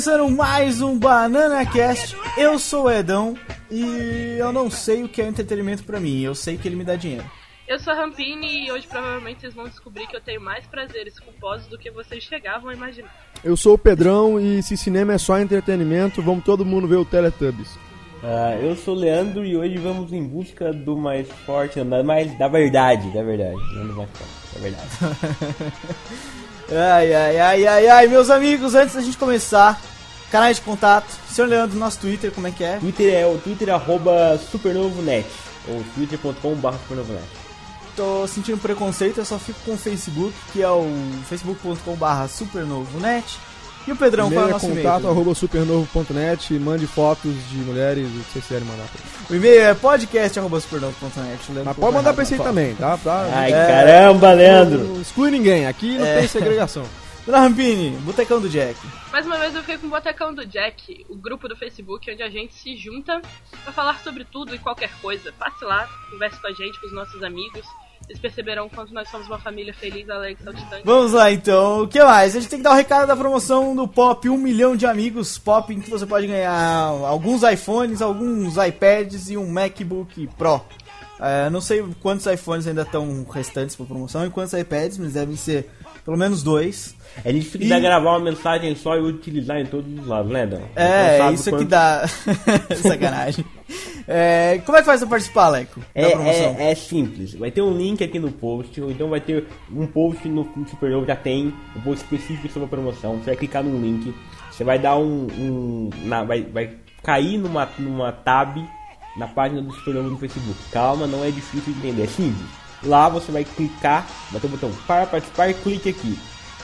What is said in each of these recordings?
começando mais um Banana Cast. Eu sou o Edão e eu não sei o que é entretenimento pra mim, eu sei que ele me dá dinheiro. Eu sou a Rampini e hoje provavelmente vocês vão descobrir que eu tenho mais prazeres culposos do que vocês chegavam a imaginar. Eu sou o Pedrão e se cinema é só entretenimento, vamos todo mundo ver o Teletubbies. Ah, eu sou o Leandro e hoje vamos em busca do mais forte, da, mais, da verdade, da verdade, não do mais forte, da verdade. Ai, ai, ai, ai, ai, meus amigos, antes da gente começar, canais de contato, senhor Leandro, nosso Twitter, como é que é? Twitter é o Twitter é arroba supernovonet, ou twitter.com.br supernovonet. Tô sentindo preconceito, eu só fico com o Facebook, que é o facebook.com.br supernovonet. E o Pedrão, qual é o E-mail é nosso contato e-mail? arroba supernovo.net, mande fotos de mulheres, o que vocês quiserem mandar. O e-mail é podcast.supernovo.net. Mas pode mandar pra esse aí também, tá? Pra... Ai, É. caramba, Leandro! Não exclui ninguém, aqui não tem segregação. Rampini, Botecão do Jack. Mais uma vez eu fiquei com o Botecão do Jack, o grupo do Facebook onde a gente se junta pra falar sobre tudo e qualquer coisa. Passe lá, converse com a gente, com os nossos amigos. Vocês perceberão quanto nós somos uma família feliz, alegre, saltitante. Vamos lá então, o que mais? A gente tem que dar o recado da promoção do Pop, um milhão de amigos Pop, em que você pode ganhar alguns iPhones, alguns iPads e um MacBook Pro. É, não sei quantos iPhones ainda estão restantes para promoção e quantos iPads, mas devem ser pelo menos dois. É difícil E- gravar uma mensagem só e utilizar em todos os lados, né, Dão? É, isso que quanto- dá. Sacanagem. É, como é que faz pra participar, Aleco? Da É, é, é simples. Vai ter um link aqui no post, ou então vai ter um post no no Supernova, já tem um post específico sobre a promoção. Você vai clicar no link, você vai dar um. um- na- vai, vai cair numa, numa tab na página do Supernova no Facebook. Calma, não é difícil de entender, é simples. Lá você vai clicar, vai ter o botão para participar e clique aqui.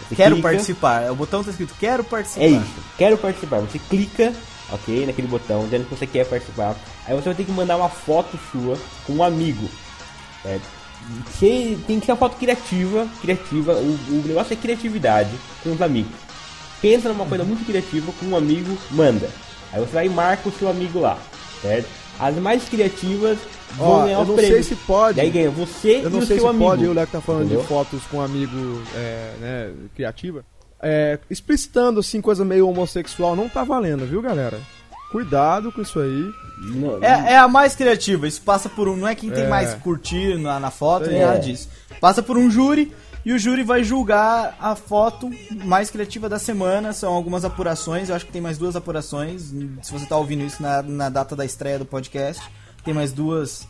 Você Quero clica- participar. O botão tá escrito Quero participar. é isso, quero participar. Você clica, ok, naquele botão, dizendo que você quer participar. Aí você vai ter que mandar uma foto sua com um amigo. Que tem que ser uma foto criativa, criativa. O, o negócio é criatividade com os amigos. Pensa numa coisa muito criativa com um amigo, manda. Aí você vai e marca o seu amigo lá, certo? As mais criativas vão Ó, ganhar eu os não prêmios. sei se pode. E aí ganha você Eu não e o sei seu se amigo. pode, o Leco tá falando Entendeu? de fotos com um amigo é, né, criativa. É, explicitando assim, coisa meio homossexual, não tá valendo, viu, galera? Cuidado com isso aí. Não- É, é a mais criativa, isso passa por um. Não é quem tem É. mais curtir na, na foto, nem É. nada disso. Passa por um júri e o júri vai julgar a foto mais criativa da semana. São algumas apurações, eu acho que tem mais duas apurações. Se você tá ouvindo isso na, na data da estreia do podcast, tem mais duas.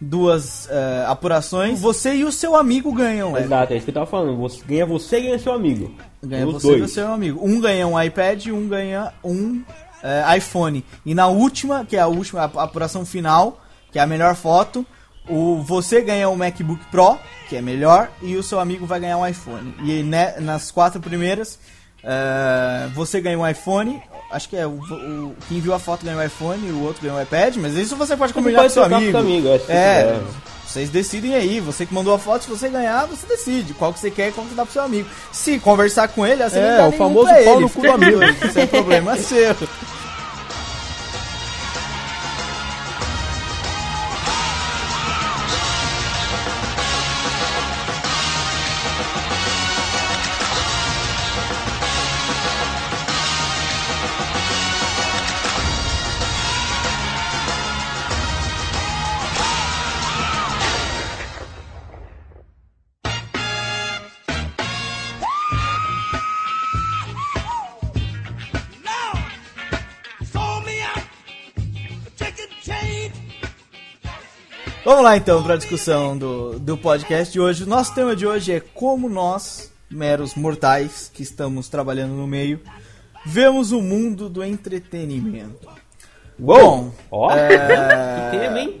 Duas eh, apurações. Você e o seu amigo ganham? Exato, é isso que eu tava falando. Você, ganha você e ganha seu amigo. Ganha Os você e dois. o seu amigo. Um ganha um iPad e um ganha um é, iPhone. E na última, que é a última a apuração final, que é a melhor foto, o você ganha um MacBook Pro, que é melhor, e o seu amigo vai ganhar um iPhone. E né, nas quatro primeiras, é, você ganha um iPhone. Acho que é o, o quem viu a foto ganha um iPhone e o outro ganha um iPad, mas isso você pode combinar pode com seu com amigo. seu amigo, é, é, vocês decidem aí, você que mandou a foto, se você ganhar, você decide qual que você quer e qual que dá pro seu amigo. Se conversar com ele, você É, não dá o famoso pau ele, no cu do amigo. Isso é problema seu. Vamos lá então para a discussão do, do podcast de hoje. O nosso tema de hoje é como nós, meros mortais que estamos trabalhando no meio, vemos o mundo do entretenimento. Uou! Bom, Ó, é... que tema, hein?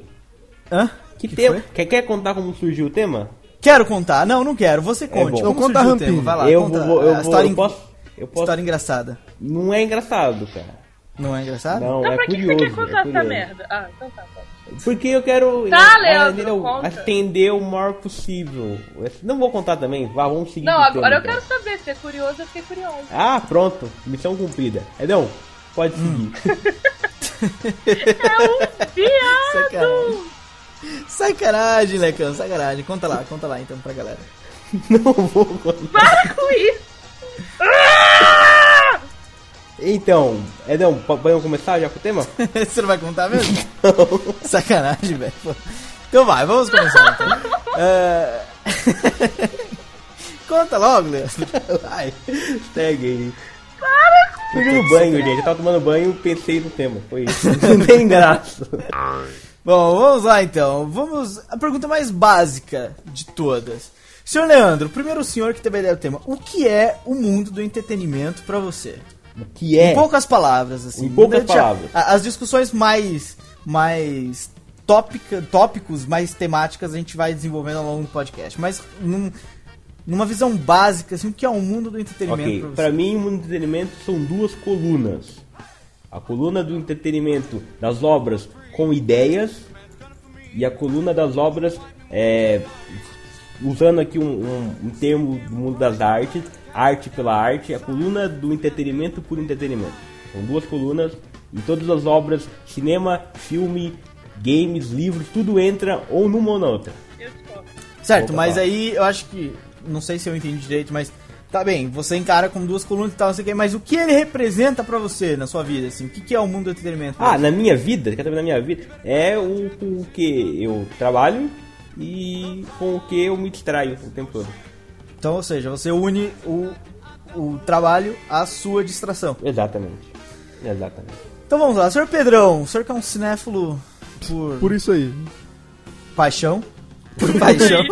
Hã? Que, Que tema. Quer, quer contar como surgiu o tema? Quero contar. Não, não quero. Você conte. bom. Como Então conta surgiu o a tema? rampinha. Vai lá, eu conta vou, eu a vou, história, eu posso, eu posso. história engraçada. Não é engraçado, cara. Não é engraçado? Não, Então é pra que curioso. você quer contar é essa curioso. merda? Ah, então tá, pode. Porque eu quero Tá, eh, Leandro, entendeu? conta. atender o maior possível. Não vou contar também, vá, vamos seguir. Não, pro tema, agora eu então. quero saber. Se é curioso, eu fiquei curiosa. Ah, pronto, missão cumprida. Edão, pode Hum. seguir. Viado! Sacanagem. Sacanagem, Lecão, sacanagem. Conta lá, conta lá então pra galera. Não vou contar. Para com isso! Então, Edão, podemos começar já com o tema? Você não vai contar mesmo? Sacanagem, velho. Então vai, vamos começar então. É... Conta logo, Leandro. Vai, segue aí. Para Fui no banho, gente. Eu tava tomando banho e pensei no tema. Foi isso. Não tem graça. Bom, vamos lá então. Vamos. A pergunta mais básica de todas. Senhor Leandro, primeiro o senhor que teve a ideia do tema. O que é o mundo do entretenimento pra você? O que é? Em poucas palavras, assim. Em poucas Deixa- palavras. a- As discussões mais. mais tópica, tópicos, mais temáticas a gente vai desenvolvendo ao longo do podcast. Mas num- numa visão básica, assim, o que é o mundo do entretenimento Ok, pra você? pra mim o mundo do entretenimento são duas colunas. A coluna do entretenimento das obras com ideias e a coluna das obras, é, usando aqui um, um- um termo do mundo das artes, arte pela arte, a coluna do entretenimento por entretenimento. São duas colunas e todas as obras, cinema, filme, games, livros, tudo entra ou numa ou na outra. Certo, Opa, mas tá. aí eu acho que. Não sei se eu entendi direito, mas. Tá bem, você encara como duas colunas e tal, não sei o que, mas o que ele representa pra você na sua vida, assim? O que, que é o mundo do entretenimento? Ah, você? na minha vida, quer saber na minha vida? É o com o que eu trabalho e com o que eu me distraio o tempo todo. Então, ou seja, você une o, o trabalho à sua distração. Exatamente. Exatamente. Então vamos lá, senhor Pedrão, o senhor que é um cinéfilo por, Por isso aí. paixão. Por paixão.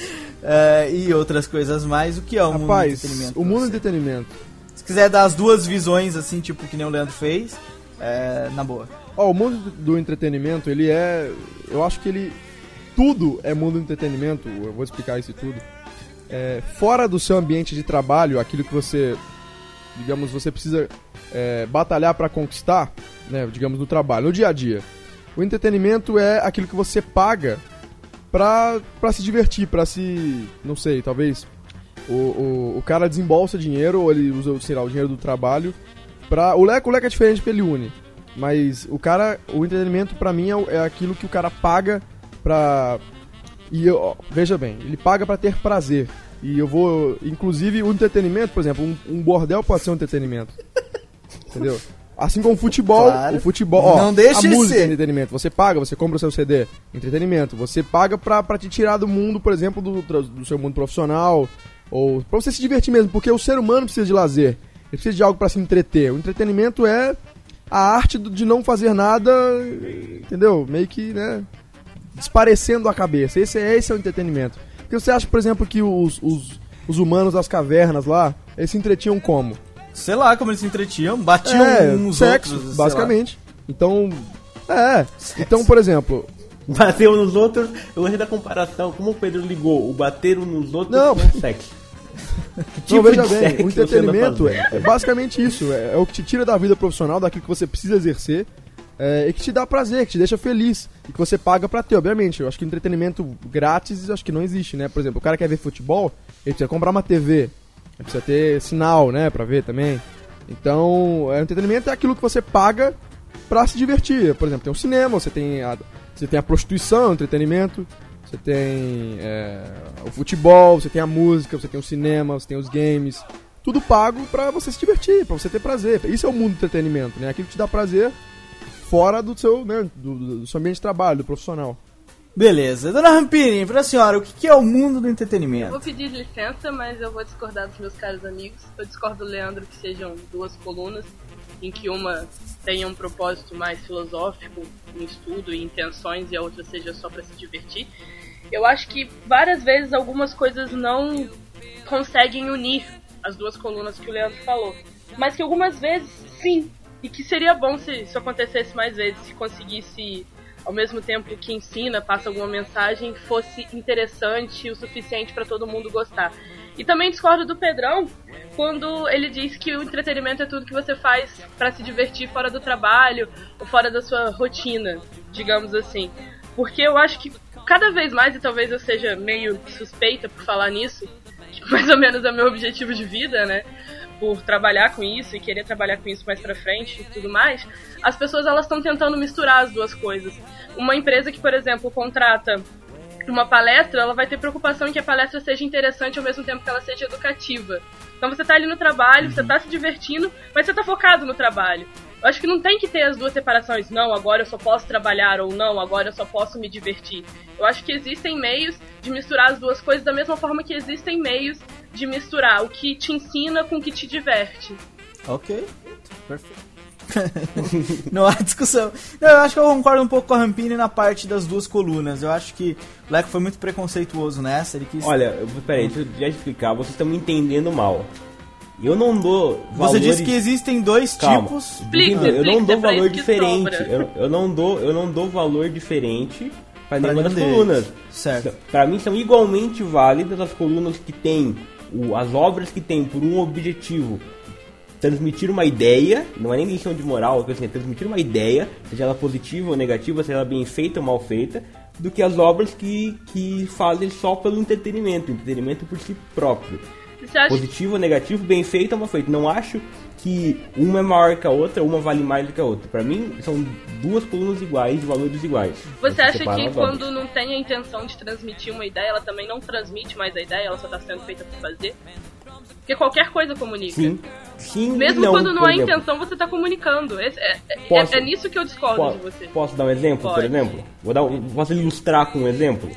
é, e outras coisas mais, o que é o mundo do Rapaz, entretenimento? o mundo do entretenimento. Se quiser dar as duas visões, assim, tipo que nem o Leandro fez, é, na boa. Ó, o mundo do entretenimento, ele é. Eu acho que ele. Tudo é mundo do entretenimento, eu vou explicar isso tudo. É, fora do seu ambiente de trabalho, aquilo que você. Digamos, você precisa é, batalhar para conquistar, né? Digamos, no trabalho, no dia a dia. O entretenimento é aquilo que você paga pra, pra se divertir, pra se. Não sei, talvez. O, o, o cara desembolsa dinheiro, ou ele usa, sei lá, o dinheiro do trabalho. Pra, o leque, o leque é diferente porque ele une. Mas o cara, o entretenimento pra mim é, é aquilo que o cara paga pra. E eu, veja bem, ele paga pra ter prazer. E eu vou. Inclusive, o entretenimento, por exemplo, um, um bordel pode ser um entretenimento. Entendeu? Assim como o futebol, Claro. o futebol, ó, Não deixa a de música ser. é entretenimento. Você paga, você compra o seu CD, entretenimento. Você paga pra, pra te tirar do mundo, por exemplo, do, do seu mundo profissional, ou pra você se divertir mesmo, porque o ser humano precisa de lazer. Ele precisa de algo pra se entreter. O entretenimento é a arte de não fazer nada, entendeu? Meio que, né, desparecendo a cabeça. Esse é, esse é o entretenimento. Porque você acha, por exemplo, que os, os, os humanos das cavernas lá, eles se entretinham como? Sei lá como eles se entretinham, batiam é, uns sexo, outros. basicamente. Então, é. Então, por exemplo, Bater um nos outros, eu gostei da comparação. Como o Pedro ligou o bater um nos outros Não. com o sexo. Que não, veja de bem, sexo o entretenimento é, é basicamente isso. É, é o que te tira da vida profissional, daquilo que você precisa exercer, é, e que te dá prazer, que te deixa feliz, e que você paga pra ter, obviamente. Eu acho que entretenimento grátis, acho que não existe, né? Por exemplo, o cara quer ver futebol, ele precisa comprar uma TV, ele precisa ter sinal, né, pra ver também. Então, é, entretenimento é aquilo que você paga pra se divertir. Por exemplo, tem o cinema, você tem a, você tem a prostituição, entretenimento, você tem é, o futebol, você tem a música, você tem o cinema, você tem os games. Tudo pago pra você se divertir, pra você ter prazer. Isso é o mundo do entretenimento, né? Aquilo que te dá prazer fora do seu, né, do, do- seu ambiente de trabalho, do profissional. Beleza. Dona Rampini, pra senhora, o que é o mundo do Eu entretenimento? vou pedir licença, mas eu vou discordar dos meus caros amigos. Eu discordo do Leandro que sejam duas colunas, em que uma tenha um propósito mais filosófico, um estudo e intenções, e a outra seja só pra se divertir. Eu acho que várias vezes algumas coisas não conseguem unir as duas colunas que o Leandro falou. Mas que algumas vezes sim. E que seria bom se isso acontecesse mais vezes, se conseguisse ao mesmo tempo que ensina, passa alguma mensagem, fosse interessante o suficiente para todo mundo gostar. E também discordo do Pedrão quando ele diz que o entretenimento é tudo que você faz para se divertir fora do trabalho ou fora da sua rotina, digamos assim. Porque eu acho que cada vez mais, e talvez eu seja meio suspeita por falar nisso, que mais ou menos é meu objetivo de vida, né? Por trabalhar com isso e querer trabalhar com isso mais pra frente e tudo mais, as pessoas elas estão tentando misturar as duas coisas. Uma empresa que, por exemplo, contrata uma palestra, ela vai ter preocupação em que a palestra seja interessante ao mesmo tempo que ela seja educativa. Então você tá ali no trabalho, você tá se divertindo, mas você tá focado no trabalho. Eu acho que não tem que ter as duas separações. Não, agora eu só posso trabalhar ou não, agora eu só posso me divertir. Eu acho que existem meios de misturar as duas coisas da mesma forma que existem meios de misturar o que te ensina com o que te diverte. Ok, perfeito. não há discussão. Não, eu acho que eu concordo um pouco com a Rampini na parte das duas colunas. Eu acho que o Leco foi muito preconceituoso nessa. Ele quis... Olha, peraí, deixa eu já explicar. Vocês estão me entendendo mal. Eu não dou Você valores... disse que existem dois Calma. tipos. Explica, eu não explica, dou pra valor diferente. Eu, eu não dou, eu não dou valor diferente para Pra nenhuma das colunas. Certo. Para mim são igualmente válidas as colunas que têm o- as obras que têm por um objetivo transmitir uma ideia, não é nem lição de moral, assim, é transmitir uma ideia, seja ela positiva ou negativa, seja ela bem feita ou mal feita, do que as obras que, que fazem só pelo entretenimento, entretenimento por si próprio. Positivo ou negativo, bem feito ou mal feito. Não acho que uma é maior que a outra, uma vale mais do que a outra. Pra mim, são duas colunas iguais, de valores iguais. Você acha que quando não tem a intenção de transmitir uma ideia, ela também não transmite mais a ideia, ela só tá sendo feita por fazer? Porque qualquer coisa comunica. Sim. Sim Mesmo não, quando não por há exemplo. intenção, você tá comunicando. Esse- é, é- Posso- é- é nisso que eu discordo de você. Posso dar um exemplo, por Pode. exemplo? Vou dar, posso ilustrar com um exemplo?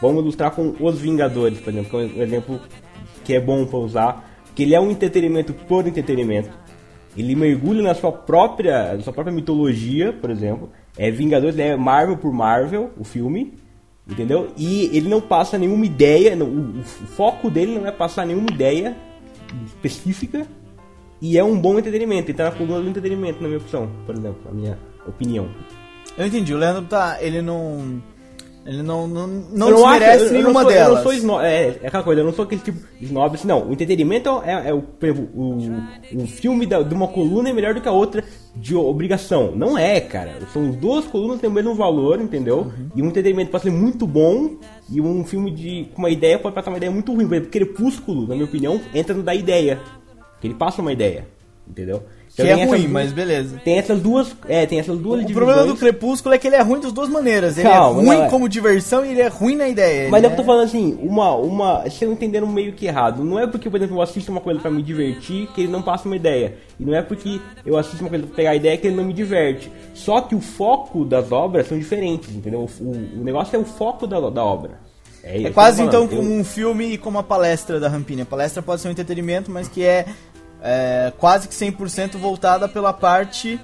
Vamos ilustrar com Os Vingadores, por exemplo, que é um exemplo que é bom para usar, que ele é um entretenimento por entretenimento. Ele mergulha na sua própria, na sua própria mitologia, por exemplo. É Vingadores, é Marvel por Marvel, o filme, entendeu? E ele não passa nenhuma ideia, não- o, o foco dele não é passar nenhuma ideia específica e é um bom entretenimento. Ele tá na coluna do entretenimento, na minha opção, por exemplo, na minha opinião. Eu entendi, o Leandro tá. Ele não. Ele não, não, não Eu desmerece acho- eu- eu não nenhuma sou- Eu delas. não sou snob, é, é aquela coisa, eu não sou aquele tipo de snob assim, não. O entretenimento é, é o, o, o filme da- de uma coluna é melhor do que a outra de obrigação. Não é, cara. São as duas colunas que têm o mesmo valor, entendeu? Uhum. E um entretenimento pode ser muito bom e um filme de com uma ideia pode passar uma ideia muito ruim. Por exemplo, Crepúsculo, na minha opinião, entra no da ideia. Que ele passa uma ideia, entendeu? Que é ruim, duas- mas beleza. Tem essas duas, é, tem essas duas O problema do divisões. Crepúsculo é que ele é ruim das duas maneiras. Ele Calma, é ruim não, é. como diversão e ele é ruim na ideia. Mas Ele eu tô é- falando assim, uma, uma. Vocês estão entendendo meio que errado. Não é porque, por exemplo, eu assisto uma coisa pra me divertir que ele não passa uma ideia. E não é porque eu assisto uma coisa pra pegar a ideia que ele não me diverte. Só que o foco das obras são diferentes, entendeu? O, o negócio é o foco da, da obra. É isso quase que eu tô então como um filme e como a palestra da Rampini. A palestra pode ser um entretenimento, mas que é, é, quase que 100% voltada pela parte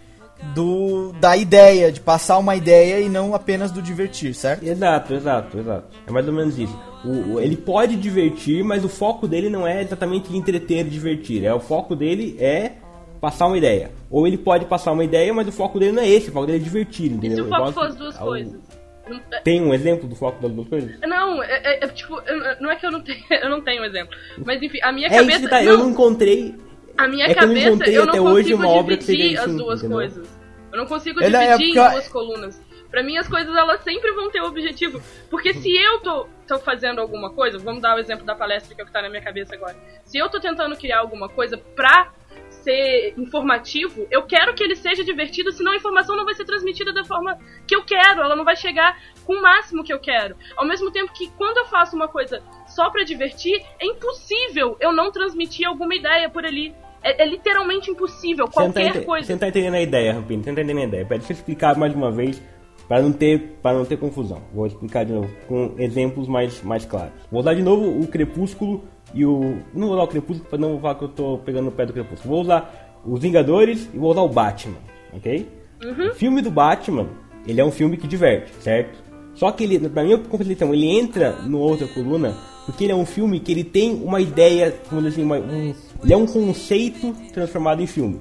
do da ideia, de passar uma ideia e não apenas do divertir, certo? Exato, exato, exato. É mais ou menos isso. O, o- ele pode divertir, mas o foco dele não é exatamente entreter e divertir. É, o foco dele é passar uma ideia. Ou ele pode passar uma ideia, mas o foco dele não é esse. O foco dele é divertir, E entendeu? se o foco as duas ao- coisas? Tem um exemplo do foco das duas coisas? Não, é, é- é tipo, não é que eu não tenho, eu não tenho um exemplo. Mas enfim, a minha É cabeça. isso que tá, não, eu não encontrei. A minha é eu cabeça, encontrei eu não hoje consigo dividir as duas entendeu? coisas. Eu não consigo é dividir porque em eu- duas colunas. Pra mim, as coisas elas sempre vão ter objetivo. Porque se eu tô, tô fazendo alguma coisa, vamos dar o exemplo da palestra que é que tá na minha cabeça agora. Se eu tô tentando criar alguma coisa pra ser informativo, eu quero que ele seja divertido, senão a informação não vai ser transmitida da forma que eu quero, ela não vai chegar com o máximo que eu quero. Ao mesmo tempo que quando eu faço uma coisa só pra divertir, é impossível eu não transmitir alguma ideia por ali. É, é literalmente impossível, Você tá qualquer ente- coisa. você não tá entendendo a ideia, Rampini. Você não tá entendendo a ideia. Deixa eu explicar mais uma vez para não ter para não ter confusão. Vou explicar de novo com exemplos mais mais claros. Vou usar de novo o Crepúsculo e o não vou usar o Crepúsculo para não falar que eu tô pegando no pé do Crepúsculo. Vou usar os Vingadores e vou usar o Batman, ok? O filme do Batman, ele é um filme que diverte, certo? Só que ele, pra minha concepção, ele entra no outra coluna porque ele é um filme que ele tem uma ideia, dizer assim, uma- um, ele é um conceito transformado em filme.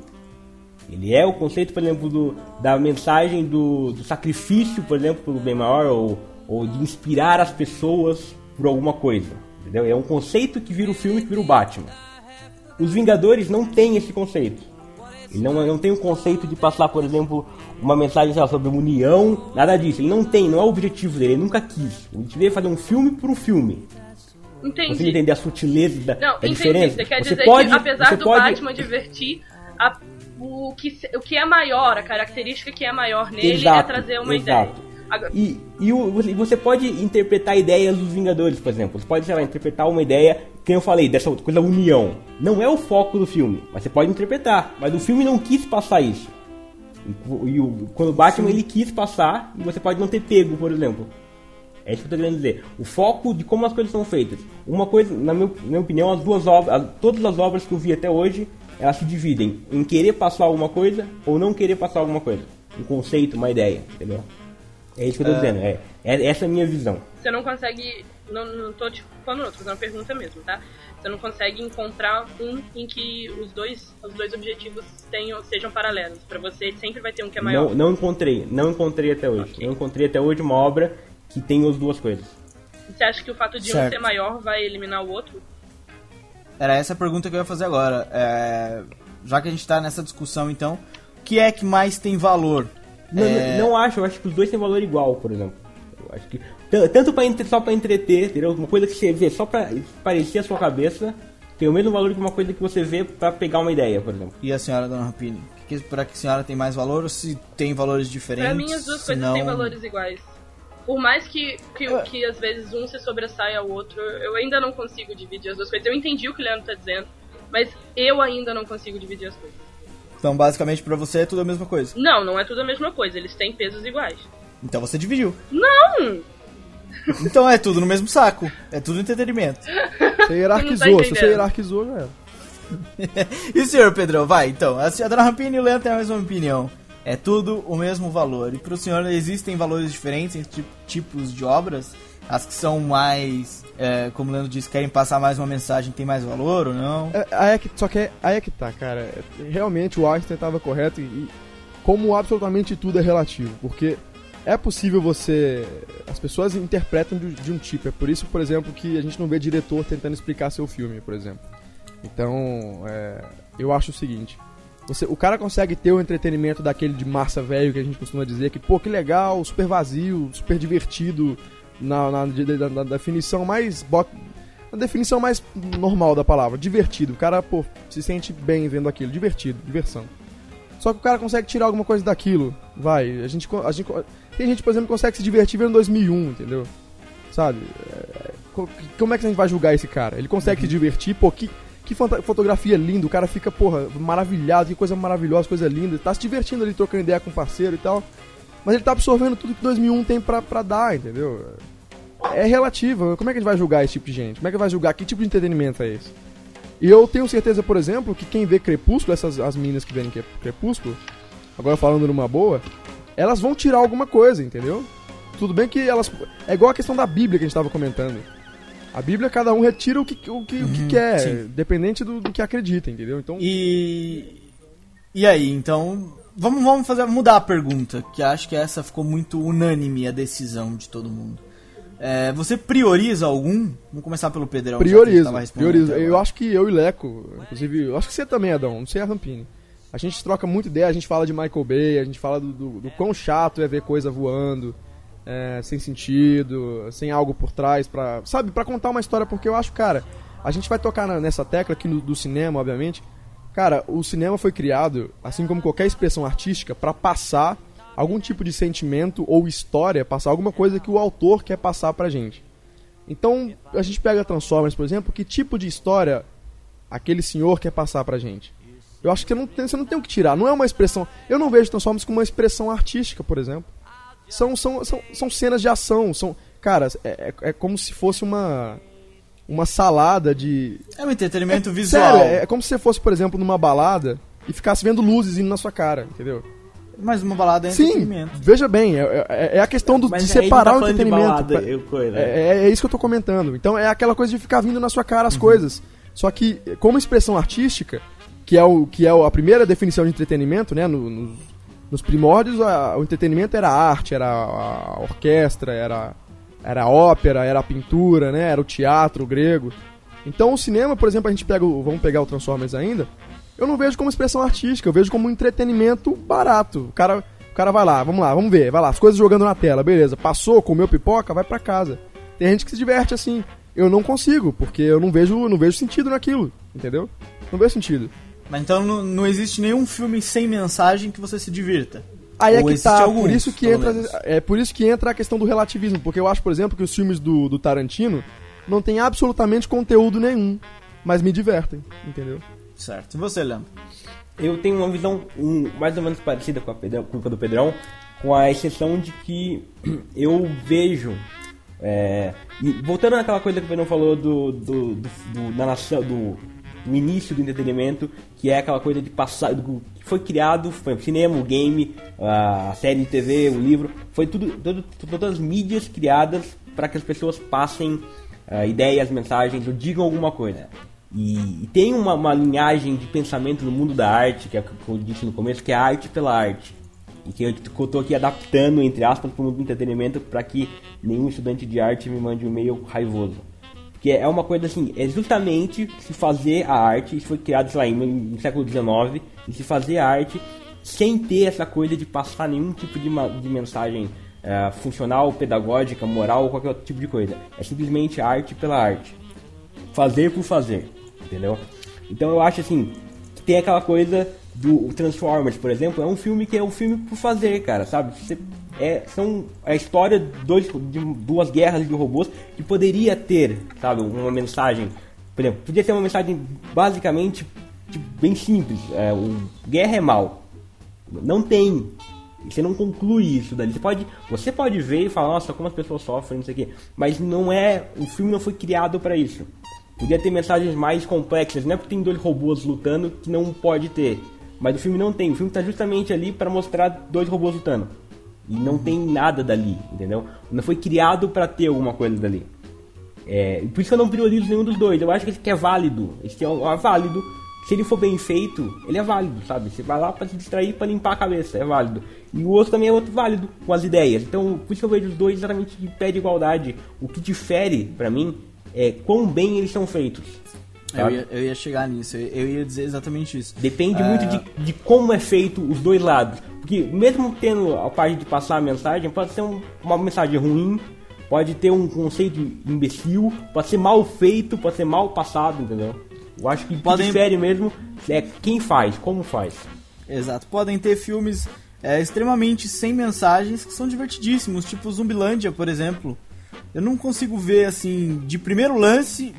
Ele é o conceito, por exemplo, do, da mensagem do, do sacrifício, por exemplo, pelo bem maior, ou, ou de inspirar as pessoas por alguma coisa. Entendeu? É um conceito que vira o filme, que vira o Batman. Os Vingadores não têm esse conceito. Ele não, não tem o conceito de passar, por exemplo, uma mensagem lá, sobre união, nada disso. Ele não tem, não é o objetivo dele, ele nunca quis. Ele veio fazer um filme por um filme. Entendi. Você entender a sutileza da, Não, da diferença. Você quer Você dizer pode- que apesar você do pode- Batman divertir, a- o, que, o que é maior, a característica que é maior nele é Exato, trazer uma exato. ideia. E, e o- você- pode interpretar ideias dos Vingadores, por exemplo. Você pode, sei lá, interpretar uma ideia, que eu falei, dessa coisa união. Não é o foco do filme, mas você pode interpretar. Mas o filme não quis passar isso. E, e o, quando o Batman ele quis passar, e você pode não ter pego, por exemplo. É isso que eu tô querendo dizer. O foco de como as coisas são feitas. Uma coisa, na meu- na minha opinião, as duas obras, as- todas as obras que eu vi até hoje, elas se dividem em querer passar alguma coisa ou não querer passar alguma coisa. Um conceito, uma ideia, entendeu? É isso que eu tô dizendo. É, é- essa é a minha visão. Você não consegue. Não, não tô te falando, não, tô fazendo uma pergunta mesmo, tá? Você não consegue encontrar um em que os dois, os dois objetivos tenham, sejam paralelos. Pra você sempre vai ter um que é maior. Não, não encontrei, não encontrei até hoje. Ok. Não encontrei até hoje uma obra que tenha as duas coisas. Você acha que o fato de um Certo. ser maior vai eliminar o outro? Era essa a pergunta que eu ia fazer agora. É, já que a gente tá nessa discussão, então, o que é que mais tem valor? Não, É, não acho, eu acho que os dois têm valor igual, por exemplo. Eu acho que tanto pra, entre- só pra entreter, entendeu? Uma coisa que você vê só pra parecer a sua cabeça tem o mesmo valor que uma coisa que você vê pra pegar uma ideia, por exemplo. E a senhora, dona Rapini? Que, que, pra que a senhora tem mais valor ou se tem valores diferentes? Pra mim, as duas coisas não- têm valores iguais. Por mais que, que, É. que às vezes um se sobressaia ao outro, eu ainda não consigo dividir as duas coisas. Eu entendi o que o Leandro tá dizendo, mas eu ainda não consigo dividir as coisas. Então, basicamente, pra você é tudo a mesma coisa. Não, não é tudo a mesma coisa, eles têm pesos iguais. Então você dividiu. Não! Então é tudo no mesmo saco. É tudo entretenimento. Você hierarquizou, se você hierarquizou, já era. E o senhor, Pedrão? Vai, então. A senhora- dona Rapini e o Leandro têm a mesma opinião. É tudo o mesmo valor. E pro senhor existem valores diferentes entre ti- tipos de obras? As que são mais, é, como o Leandro disse, querem passar mais uma mensagem, tem mais valor ou não? É, aí é que, só que é, aí é que tá, cara. É, Realmente o Einstein estava correto e, e como absolutamente tudo é relativo, porque é possível você. As pessoas interpretam de, de um tipo. É por isso, por exemplo, que a gente não vê diretor tentando explicar seu filme, por exemplo. Então, é, eu acho o seguinte. Você, o cara consegue ter o entretenimento daquele de massa velho que a gente costuma dizer que, pô, que legal, super vazio, super divertido, na, na, na- na definição mais. Na definição mais normal da palavra, divertido. O cara, pô, se sente bem vendo aquilo, divertido, diversão. Só que o cara consegue tirar alguma coisa daquilo, vai. A gente, a gente, tem gente, por exemplo, que consegue se divertir vendo 2001, entendeu? Sabe? É, co- como é que a gente vai julgar esse cara? Ele consegue se divertir, pô, que, que fotografia linda, o cara fica, porra, maravilhado, que coisa maravilhosa, coisa linda. Tá se divertindo ali, trocando ideia com o parceiro e tal. Mas ele tá absorvendo tudo que 2001 tem pra, pra dar, entendeu? É relativo. Como é que a gente vai julgar esse tipo de gente? Como é que vai julgar que tipo de entretenimento é esse? E eu tenho certeza, por exemplo, que quem vê Crepúsculo, essas as meninas que Cre- Crepúsculo, agora falando numa boa, elas vão tirar alguma coisa, entendeu? Tudo bem que elas. É igual a questão da Bíblia que a gente tava comentando. A Bíblia, cada um retira o que, o que, o que quer, sim. dependente do, do que acredita, entendeu? Então. E. E aí, então. Vamos, vamos fazer, mudar a pergunta, que acho que essa ficou muito unânime a decisão de todo mundo. É, você prioriza algum? Vamos começar pelo Pedrão. Priorizo, priorizo. Eu acho que eu e Leco, inclusive, eu acho que você também, Adão, não sei a Rampini. A gente troca muita ideia, a gente fala de Michael Bay, a gente fala do, do, do quão chato é ver coisa voando, é, sem sentido, sem algo por trás, pra, sabe, pra contar uma história, porque eu acho, cara, a gente vai tocar na- nessa tecla aqui no- do cinema, obviamente. Cara, o cinema foi criado, assim como qualquer expressão artística, pra passar algum tipo de sentimento ou história, passar alguma coisa que o autor quer passar pra gente. Então, a gente pega Transformers, por exemplo, que tipo de história aquele senhor quer passar pra gente? Eu acho que você não tem, você não tem o que tirar. Não é uma expressão. Eu não vejo Transformers como uma expressão artística, por exemplo. São, são, são, são cenas de ação. São, cara, é, é, é como se fosse uma. Uma salada de. É um entretenimento visual. Sério, é, é como se você fosse, por exemplo, numa balada e ficasse vendo luzes indo na sua cara, entendeu? Mas uma balada é Sim, entretenimento. veja bem, é, é- é a questão do, Mas de separar tá o entretenimento. balada, eu- coisa. é, é isso que eu tô comentando. Então é aquela coisa de ficar vindo na sua cara as coisas. Só que, como expressão artística, que é, o, que é a primeira definição de entretenimento, né? no- nos, nos primórdios, a- o entretenimento era a arte, era a, a orquestra, era, era a ópera, era a pintura, né? Era o teatro grego. Então o cinema, por exemplo, a gente pega, o- vamos pegar o Transformers ainda, eu não vejo como expressão artística, eu vejo como um entretenimento barato. O cara, o cara vai lá, vamos lá, vamos ver, vai lá, as coisas jogando na tela, beleza. Passou, comeu pipoca, vai pra casa. Tem gente que se diverte assim. Eu não consigo, porque eu não vejo, não vejo sentido naquilo, entendeu? Não vejo sentido. Mas então não, não existe nenhum filme sem mensagem que você se divirta. Aí é Ou que existe tá, alguns, por isso que entra, menos. é por isso que entra a questão do relativismo, porque eu acho, por exemplo, que os filmes do, do Tarantino não tem absolutamente conteúdo nenhum, mas me divertem, entendeu? Certo. E você, Leandro? Eu tenho uma visão um, mais ou menos parecida com a, Pedrão, com a do Pedrão, com a exceção de que eu vejo. é, voltando naquela coisa que o Pedrão falou do, do, do, do- da nação, do, do início do entretenimento, que é aquela coisa de passar. Do, que foi criado, foi o cinema, o game, a série de TV, o livro, foi tudo, todas as mídias criadas para que as pessoas passem ah, ideias, mensagens ou digam alguma coisa. E, e tem uma, uma linhagem de pensamento no mundo da arte, que é o que eu disse no começo, que é arte pela arte. E que eu estou aqui adaptando, entre aspas, para o mundo do entretenimento para que nenhum estudante de arte me mande um e-mail raivoso. Porque é uma coisa assim, é justamente se fazer a arte, isso foi criado, sei lá, no século XIX, e se fazer a arte sem ter essa coisa de passar nenhum tipo de, de mensagem eh, funcional, pedagógica, moral qualquer outro tipo de coisa. É simplesmente arte pela arte fazer por fazer, entendeu? Então eu acho assim, que tem aquela coisa do Transformers, por exemplo, é um filme que é um filme por fazer, cara, sabe? Você- é, são a história de, dois, de duas guerras de robôs que poderia ter, sabe, uma mensagem, por exemplo, podia ter uma mensagem basicamente tipo, bem simples, é, o guerra é mal, não tem. Você não conclui isso dali. Você pode, você pode ver e falar, nossa, como as pessoas sofrem, não sei o quê. Mas não é. O filme não foi criado para isso. Podia ter mensagens mais complexas. Não é porque tem dois robôs lutando que não pode ter. Mas o filme não tem. O filme tá justamente ali para mostrar dois robôs lutando. E não tem nada dali, entendeu? Não foi criado para ter alguma coisa dali. É, por isso que eu não priorizo nenhum dos dois. Eu acho que esse aqui é válido. Esse aqui é, um- é válido. Se ele for bem feito, ele é válido, sabe? Você vai lá pra se distrair, pra limpar a cabeça, é válido. E o outro também é outro válido, com as ideias. Então, por isso que eu vejo os dois exatamente de pé de igualdade. O que difere, pra mim, é quão bem eles são feitos. Eu ia, eu ia chegar nisso, eu, ia dizer exatamente isso. Depende muito de, de como é feito os dois lados. Porque mesmo tendo a parte de passar a mensagem, pode ser um- uma mensagem ruim, pode ter um conceito imbecil, pode ser mal feito, pode ser mal passado, entendeu? Eu acho que o que Podem- difere mesmo é quem faz, como faz. Exato. Podem ter filmes é, extremamente sem mensagens que são divertidíssimos, tipo Zumbilândia, por exemplo. Eu não consigo ver assim, de primeiro lance.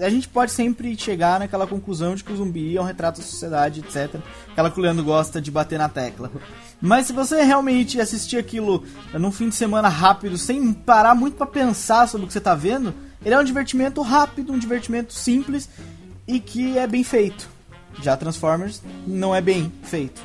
A gente pode sempre chegar naquela conclusão de que o zumbi é um retrato da sociedade, etc. Aquela que o Leandro gosta de bater na tecla. Mas se você realmente assistir aquilo num fim de semana rápido, sem parar muito pra pensar sobre o que você tá vendo, ele é um divertimento rápido, um divertimento simples e que é bem feito. Já Transformers não é bem feito,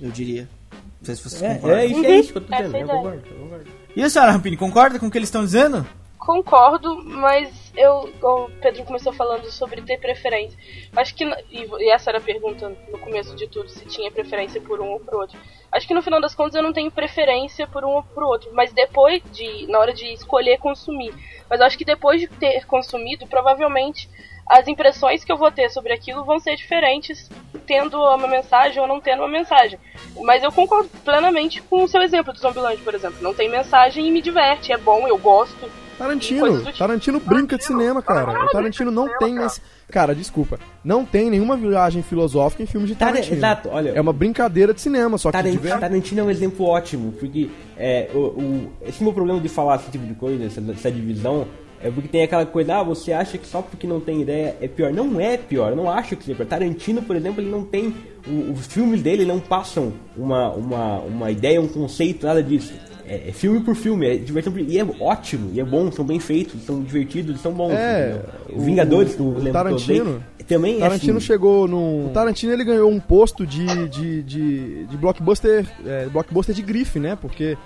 eu diria. Não sei se vocês É, concordam. é isso, é isso que eu tô Essa dizendo. é Eu ideia. concordo, eu concordo. E a senhora Rampini, concorda com o que eles estão dizendo? Concordo, mas eu, o Pedro começou falando sobre ter preferência. Acho que, e essa era a pergunta no começo de tudo, se tinha preferência por um ou por outro. Acho que no final das contas eu não tenho preferência por um ou por outro, mas depois de, na hora de escolher consumir. Mas acho que depois de ter consumido, provavelmente as impressões que eu vou ter sobre aquilo vão ser diferentes, tendo uma mensagem ou não tendo uma mensagem. Mas eu concordo plenamente com o seu exemplo do Zombieland, por exemplo. Não tem mensagem e me diverte, é bom, eu gosto. Tarantino, tipo. Tarantino brinca de cinema, cara. O Tarantino não tem esse. Cara, desculpa. Não tem nenhuma viagem filosófica em filmes de Tar- Tarantino. exato, olha. É uma brincadeira de cinema, só que Tarantino, diverte. Tarantino é um exemplo ótimo, porque é, o, o- esse meu problema de falar esse tipo de coisa, essa, essa divisão, é porque tem aquela coisa, ah, você acha que só porque não tem ideia é pior. Não é pior, eu não acho que seja pior. Tarantino, por exemplo, ele não tem. o- os filmes dele não passam uma, uma, uma ideia, um conceito, nada disso. É, é filme por filme, é diversão por- e é ótimo, e é bom, são bem feitos, são divertidos, são bons. É, o- Os Vingadores, que eu o lembro Tarantino- também, é Tarantino assim. chegou num. O Tarantino ele ganhou um posto de, de, de, de blockbuster. É, blockbuster de grife, né? Porque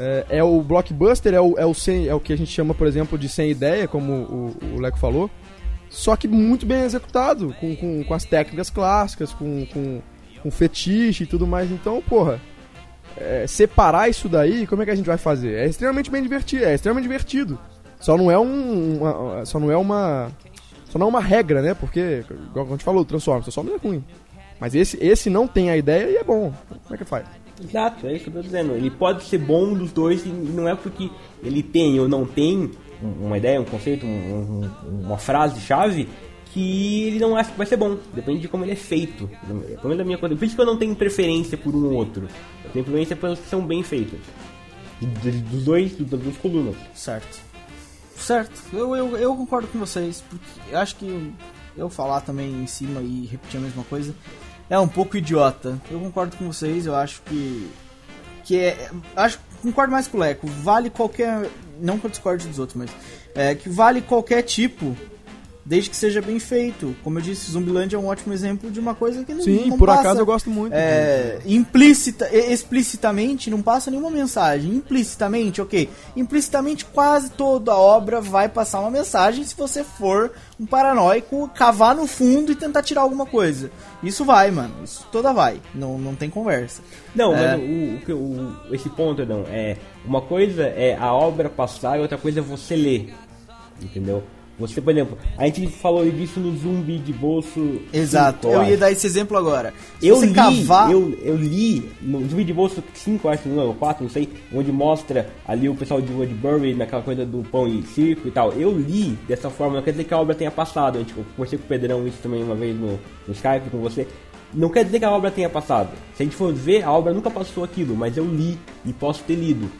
é, é o blockbuster, é o, é, o sem, é o que a gente chama, por exemplo, de sem ideia, como o, o Leco falou. só que muito bem executado, com, com, com as técnicas clássicas, com, com, com fetiche e tudo mais. Então, porra, é, separar isso daí, como é que a gente vai fazer? É extremamente bem divertido, é extremamente divertido. Só não é um, uma, só não é uma, só não é uma regra, né? Porque, igual a gente falou, Transformers, Transformers é ruim. Mas esse, esse não tem a ideia e é bom. Como é que faz? Exato, é isso que eu tô dizendo. Ele pode ser bom dos dois e não é porque ele tem ou não tem um- uma ideia, um conceito, um- um- uma frase-chave que ele não acha que vai ser bom. Depende de como ele é feito. Pelo menos da minha coisa. Por isso que eu não tenho preferência por um ou outro. Eu tenho preferência pelos que são bem feitos. Dos dois, das duas colunas. Certo. Certo. Eu, eu, eu concordo com vocês, porque acho que eu falar também em cima e repetir a mesma coisa é um pouco idiota. Eu concordo com vocês, eu acho que. Que é. Acho concordo mais com o Leco. Vale qualquer. Não que eu discorde dos outros, mas. É, que vale qualquer tipo. Desde que seja bem feito. Como eu disse, Zumbiland é um ótimo exemplo de uma coisa que não Sim, não por passa- acaso eu gosto muito. é, implícita, explicitamente não passa nenhuma mensagem. Implicitamente, ok. Implicitamente quase toda obra vai passar uma mensagem se você for um paranoico, cavar no fundo e tentar tirar alguma coisa. Isso vai, mano. Isso toda vai. Não, não tem conversa. Não, É. mas o, o o- esse ponto, não, é uma coisa é a obra passar e outra coisa é você ler, entendeu? Você, por exemplo, a gente falou disso no Zumbi de Bolso. Exato. 5, eu ia dar esse exemplo agora. Se Eu li, cavar. eu, eu li no Zumbi de Bolso 5, acho que não, ou 4, não sei, onde mostra ali o pessoal de Woodbury naquela coisa do pão e circo e tal. Eu li dessa forma, não quer dizer que a obra tenha passado. A gente, eu conversei com o Pedrão isso também uma vez no, no Skype com você. Não quer dizer que a obra tenha passado. Se a gente for ver, a obra nunca passou aquilo, mas eu li e posso ter lido.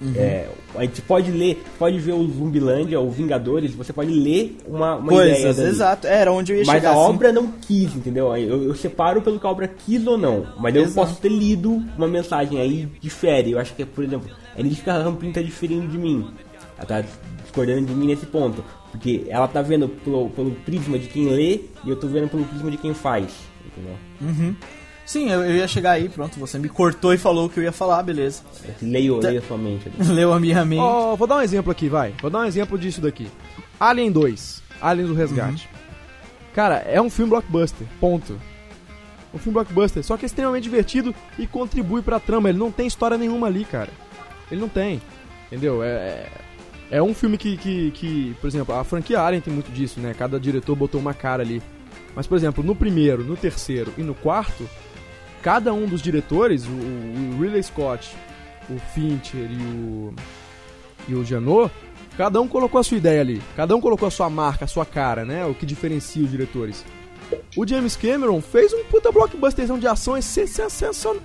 Uhum. É, a gente pode ler, pode ver o Zumbilândia ou Vingadores, você pode ler uma, uma ideia Coisas, dali. exato. Era onde eu ia Mas chegar. a assim. obra não quis, entendeu? Eu, eu separo pelo que a obra quis ou não. Mas eu Exato. posso ter lido uma mensagem aí difere. Eu acho que, por exemplo, a Nítica Rampling tá diferindo de mim. Ela tá discordando de mim nesse ponto. Porque ela tá vendo pelo, pelo prisma de quem lê e eu tô vendo pelo prisma de quem faz. Entendeu? Sim, eu, eu ia chegar aí, pronto. Você me cortou e falou o que eu ia falar, beleza. Leio, Tá. leio a sua mente. ali. Leu a minha mente. Ó, vou dar um exemplo aqui, vai. Vou dar um exemplo disso daqui. Alien 2, Aliens do Resgate. Cara, é um filme blockbuster, ponto. Um filme blockbuster, só que é extremamente divertido e contribui pra trama. Ele não tem história nenhuma ali, cara. Ele não tem, entendeu? É, é, é um filme que, que, que, por exemplo, a franquia Alien tem muito disso, né? Cada diretor botou uma cara ali. Mas, por exemplo, no primeiro, no terceiro e no quarto, cada um dos diretores, o, o Ridley Scott, o Fincher e o e o Janot, cada um colocou a sua ideia ali. Cada um colocou a sua marca, a sua cara, né? O que diferencia os diretores. O James Cameron fez um puta blockbusterzão de ações sen- sensacional.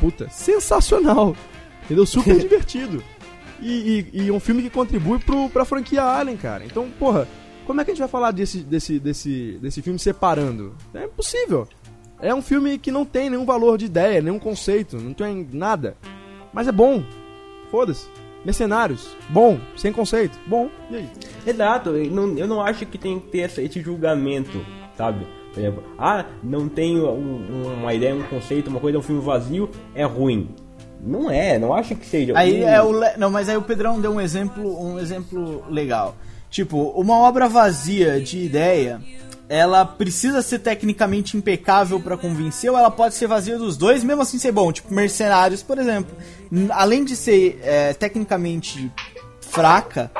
Puta, sensacional. Entendeu? Super divertido. E, e- e um filme que contribui pro, pra franquia Alien, cara. Então, porra, como é que a gente vai falar desse, desse, desse, desse filme separando? É impossível. É um filme que não tem nenhum valor de ideia, nenhum conceito, não tem nada. Mas é bom. Foda-se. Mercenários. Bom. Sem conceito. Bom. E aí? Exato, eu não, eu não acho que tem que ter esse julgamento, sabe? Por exemplo, ah, não tenho um- uma ideia, um conceito, uma coisa, é um filme vazio, é ruim. Não é, não acho que seja. Aí Um- é o le- não, mas aí o Pedrão deu um exemplo, um exemplo legal. Tipo, uma obra vazia de ideia, ela precisa ser tecnicamente impecável pra convencer ou ela pode ser vazia dos dois, mesmo assim ser bom. Tipo, Mercenários, por exemplo, além de ser é, tecnicamente fraca,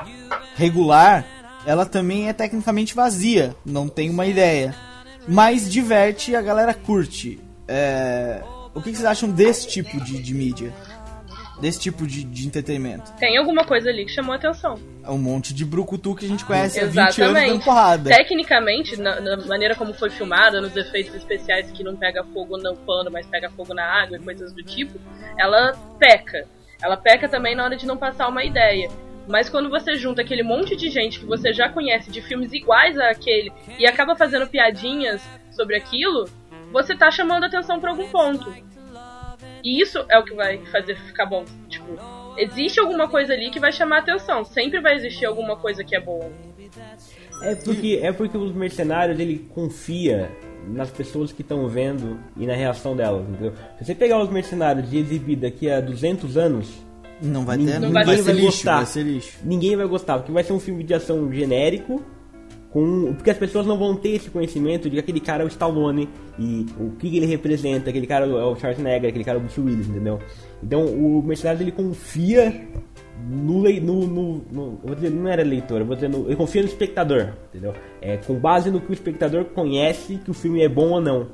regular, ela também é tecnicamente vazia, não tem uma ideia. Mas diverte e a galera curte. É, O que que vocês acham desse tipo de, de mídia? Desse tipo de, de entretenimento? Tem alguma coisa ali que chamou a atenção. É um monte de brucutu que a gente conhece há 20 anos dando Exatamente. porrada. Tecnicamente, na, na maneira como foi filmada, nos efeitos especiais que não pega fogo no pano, mas pega fogo na água e coisas do tipo, ela peca. Ela peca também na hora de não passar uma ideia. Mas quando você junta aquele monte de gente que você já conhece de filmes iguais àquele e acaba fazendo piadinhas sobre aquilo, você tá chamando atenção pra algum ponto. E isso é o que vai fazer ficar bom. Tipo, existe alguma coisa ali que vai chamar atenção. Sempre vai existir alguma coisa que é boa. É porque, é porque os mercenários ele confia nas pessoas que estão vendo e na reação delas, entendeu? Se você pegar os mercenários e exibir daqui a 200 anos, Não vai ter, Ninguém não vai vai, ter- ser vai lixo, gostar. vai ser lixo. ninguém vai gostar, porque vai ser um filme de ação genérico, com porque as pessoas não vão ter esse conhecimento de que aquele cara é o Stallone e o que ele representa, aquele cara é o Schwarzenegger, aquele cara é o Bruce Willis, entendeu? Então o Mercenário ele confia no, lei- no, no, vou dizer, não era leitor, vou dizer, no, confia no espectador, entendeu? É com base no que o espectador conhece que o filme é bom ou não.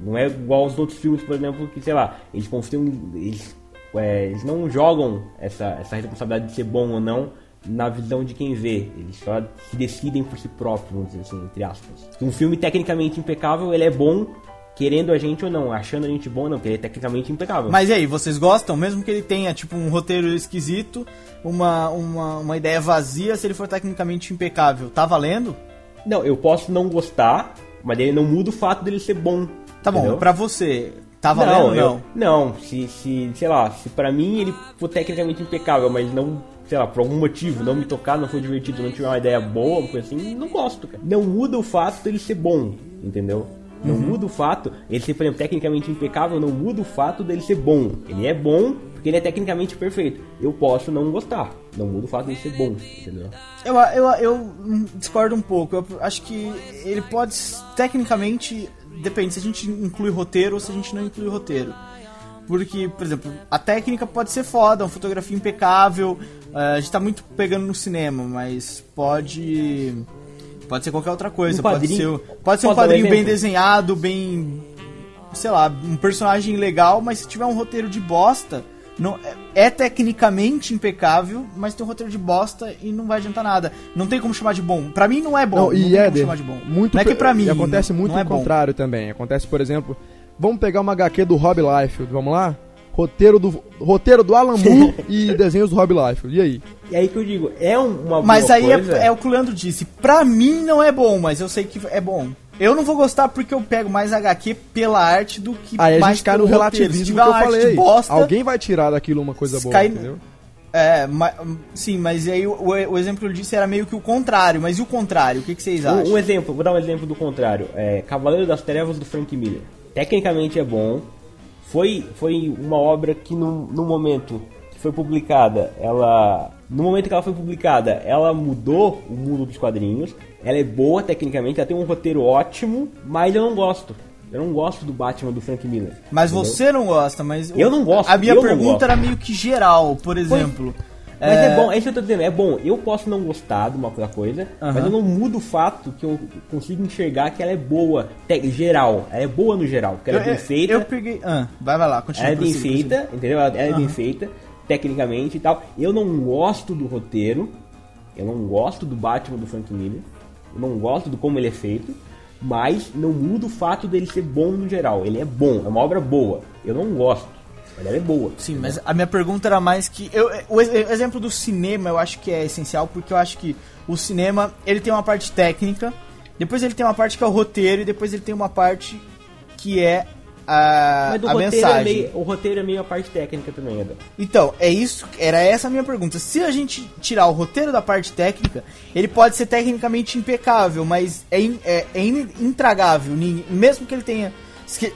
Não é igual aos outros filmes, por exemplo, que, sei lá, eles confiam. Eles, é, eles não jogam essa, essa responsabilidade de ser bom ou não na visão de quem vê. Eles só se decidem por si próprios, vamos dizer assim, entre aspas. Um filme tecnicamente impecável, ele é bom querendo a gente ou não, achando a gente bom ou não, porque ele é tecnicamente impecável. Mas e aí, vocês gostam? Mesmo que ele tenha, tipo, um roteiro esquisito, uma, uma, uma ideia vazia, se ele for tecnicamente impecável, tá valendo? Não, eu posso não gostar, mas ele não muda o fato dele ser bom. Tá bom, entendeu? pra você, tá valendo ou eu- não? não, se, se, sei lá, se pra mim ele for tecnicamente impecável, mas não, sei lá, por algum motivo, não me tocar, não for divertido, não tiver uma ideia boa, uma coisa assim, não gosto, cara. Não muda o fato dele ser bom, entendeu? Não muda o fato, ele ser, por exemplo, tecnicamente impecável, não muda o fato dele ser bom. Ele é bom porque ele é tecnicamente perfeito. Eu posso não gostar, não muda o fato dele ser bom, entendeu? Eu, eu, eu discordo um pouco. Eu acho que ele pode, tecnicamente, depende se a gente inclui roteiro ou se a gente não inclui roteiro. Porque, por exemplo, a técnica pode ser foda, uma fotografia impecável. eh, a gente tá muito pegando no cinema, mas pode. Pode ser qualquer outra coisa. Um pode ser, pode ser um um quadrinho bem desenhado, bem. Sei lá, um personagem legal, mas se tiver um roteiro de bosta. Não, é, é tecnicamente impecável, mas tem um roteiro de bosta e não vai adiantar nada. Não tem como chamar de bom. Pra mim não é bom. Não, não e tem como Éder, chamar de bom. muito não é que pra mim. acontece muito não é o bom. contrário também. Acontece, por exemplo, vamos pegar uma HQ do Rob Liefeld, vamos lá? Roteiro do roteiro do Alan Moore e desenhos do Rob Liefeld. E aí? E aí que eu digo, é um- uma boa Mas aí é, coisa. é o que o Leandro disse. Pra mim não é bom, mas eu sei que é bom. Eu não vou gostar porque eu pego mais HQ pela arte do que Aí a mais gente cai pelo no relativismo tiver que eu falei. de bosta, Alguém vai tirar daquilo uma coisa boa, cai- entendeu? É, ma- sim, mas aí o, o exemplo que eu disse era meio que o contrário. Mas e o contrário? O que, que vocês acham? Um, um exemplo, vou dar um exemplo do contrário. É Cavaleiro das Trevas do Frank Miller. Tecnicamente é bom. Foi, foi uma obra que no, no momento que foi publicada, ela. No momento que ela foi publicada, ela mudou o mundo dos quadrinhos. Ela é boa tecnicamente, ela tem um roteiro ótimo, mas eu não gosto. Eu não gosto do Batman do Frank Miller. Mas entendeu? você não gosta, mas. Eu não gosto, A minha pergunta era meio que geral, por exemplo. Mas é... bom, é isso que eu tô dizendo, é bom. Eu posso não gostar de uma coisa, mas Aham. eu não mudo o fato que eu consigo enxergar que ela é boa, geral. Ela é boa no geral, porque ela é eu, bem eu- feita. Eu peguei. Ah, vai, vai lá, continua. Ela é bem feita, entendeu? Ela, ela é bem feita, tecnicamente e tal. Eu não gosto do roteiro, eu não gosto do Batman do Frank Miller, eu não gosto do como ele é feito, mas não muda o fato dele ser bom no geral. Ele é bom, é uma obra boa. Eu não gosto, mas ela é boa. Sim, mas a minha pergunta era mais que. Eu, o ex- exemplo do cinema eu acho que é essencial, porque eu acho que o cinema ele tem uma parte técnica, depois ele tem uma parte que é o roteiro, e depois ele tem uma parte que é a, Mas do a roteiro mensagem. é meio, o roteiro é meio a parte técnica também, Edão. Então, é isso, era essa a minha pergunta. Se a gente tirar o roteiro da parte técnica, ele pode ser tecnicamente impecável, mas é, in- é, é in- intragável. Mesmo que ele tenha.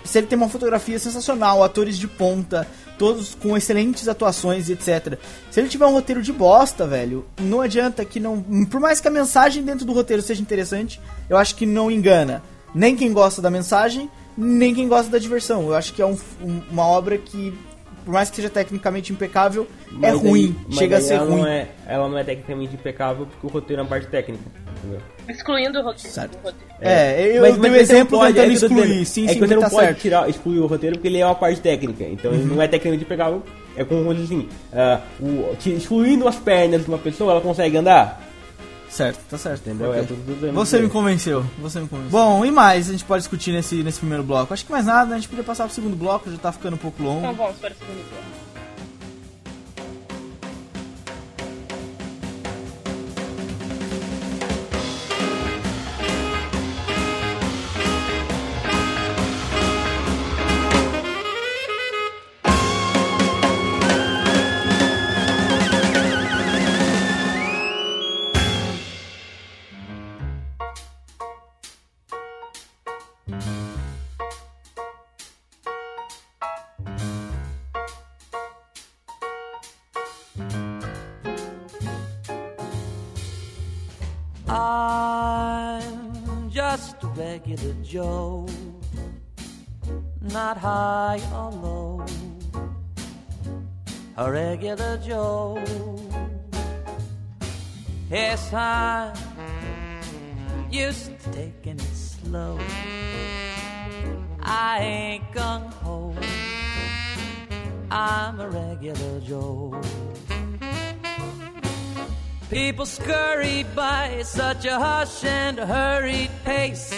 Se ele tem uma fotografia sensacional, atores de ponta, todos com excelentes atuações e etc. Se ele tiver um roteiro de bosta, velho, não adianta que não. Por mais que a mensagem dentro do roteiro seja interessante, eu acho que não engana. Nem quem gosta da mensagem, nem quem gosta da diversão. Eu acho que é um- um- uma obra que, por mais que seja tecnicamente impecável, é Mas ruim. aí- chega a ser ela ruim. Não é, ela não é tecnicamente impecável porque o roteiro é uma parte técnica. Entendeu? Excluindo o roteiro. Certo. o roteiro. É, eu Mas- dei o exemplo pode, tentando é eu tô excluir. sim, é sim, que você não pode tirar, excluir o roteiro porque ele é uma parte técnica. Então ele não é tecnicamente impecável. É como assim, ah, o, excluindo as pernas de uma pessoa, ela consegue andar. Certo, tá certo. Entendeu? Ok. É tudo- tudo- Você me convenceu, você me convenceu. Bom, e mais a gente pode discutir nesse, nesse primeiro bloco? Acho que mais nada, a gente podia passar pro segundo bloco, já tá ficando um pouco longo. Então vamos para o segundo bloco. Regular Joe. Yes, I'm used to taking it slow. I ain't gung ho. I'm a regular Joe. People scurry by such a hush and a hurried pace.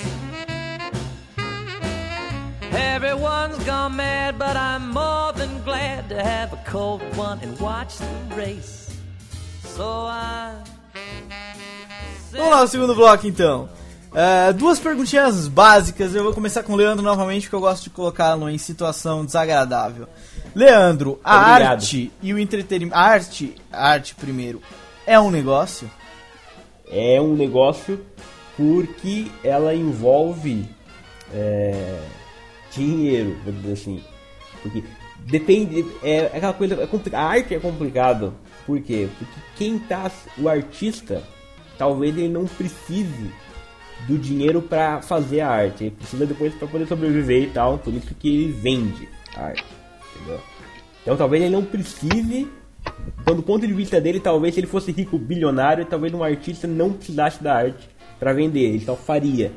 Everyone's gone mad, but I'm more than glad to have a cold one and watch the race. So I. Vamos lá, o segundo bloco então. É, duas perguntinhas básicas. Eu vou começar com o Leandro novamente, porque eu gosto de colocá-lo em situação desagradável. Leandro, a Obrigado. arte e o entretenimento. A arte, a arte primeiro, é um negócio? É um negócio porque ela envolve é, dinheiro, vou dizer assim. Porque depende. É aquela coisa. É a arte é complicado. Por quê? Porque quem tá. O artista, talvez ele não precise do dinheiro pra fazer a arte. Ele precisa depois pra poder sobreviver e tal. Por isso que ele vende a arte. Entendeu? Então talvez ele não precise. Então, do ponto de vista dele, talvez se ele fosse rico bilionário, talvez um artista não precisasse da arte pra vender, ele só faria.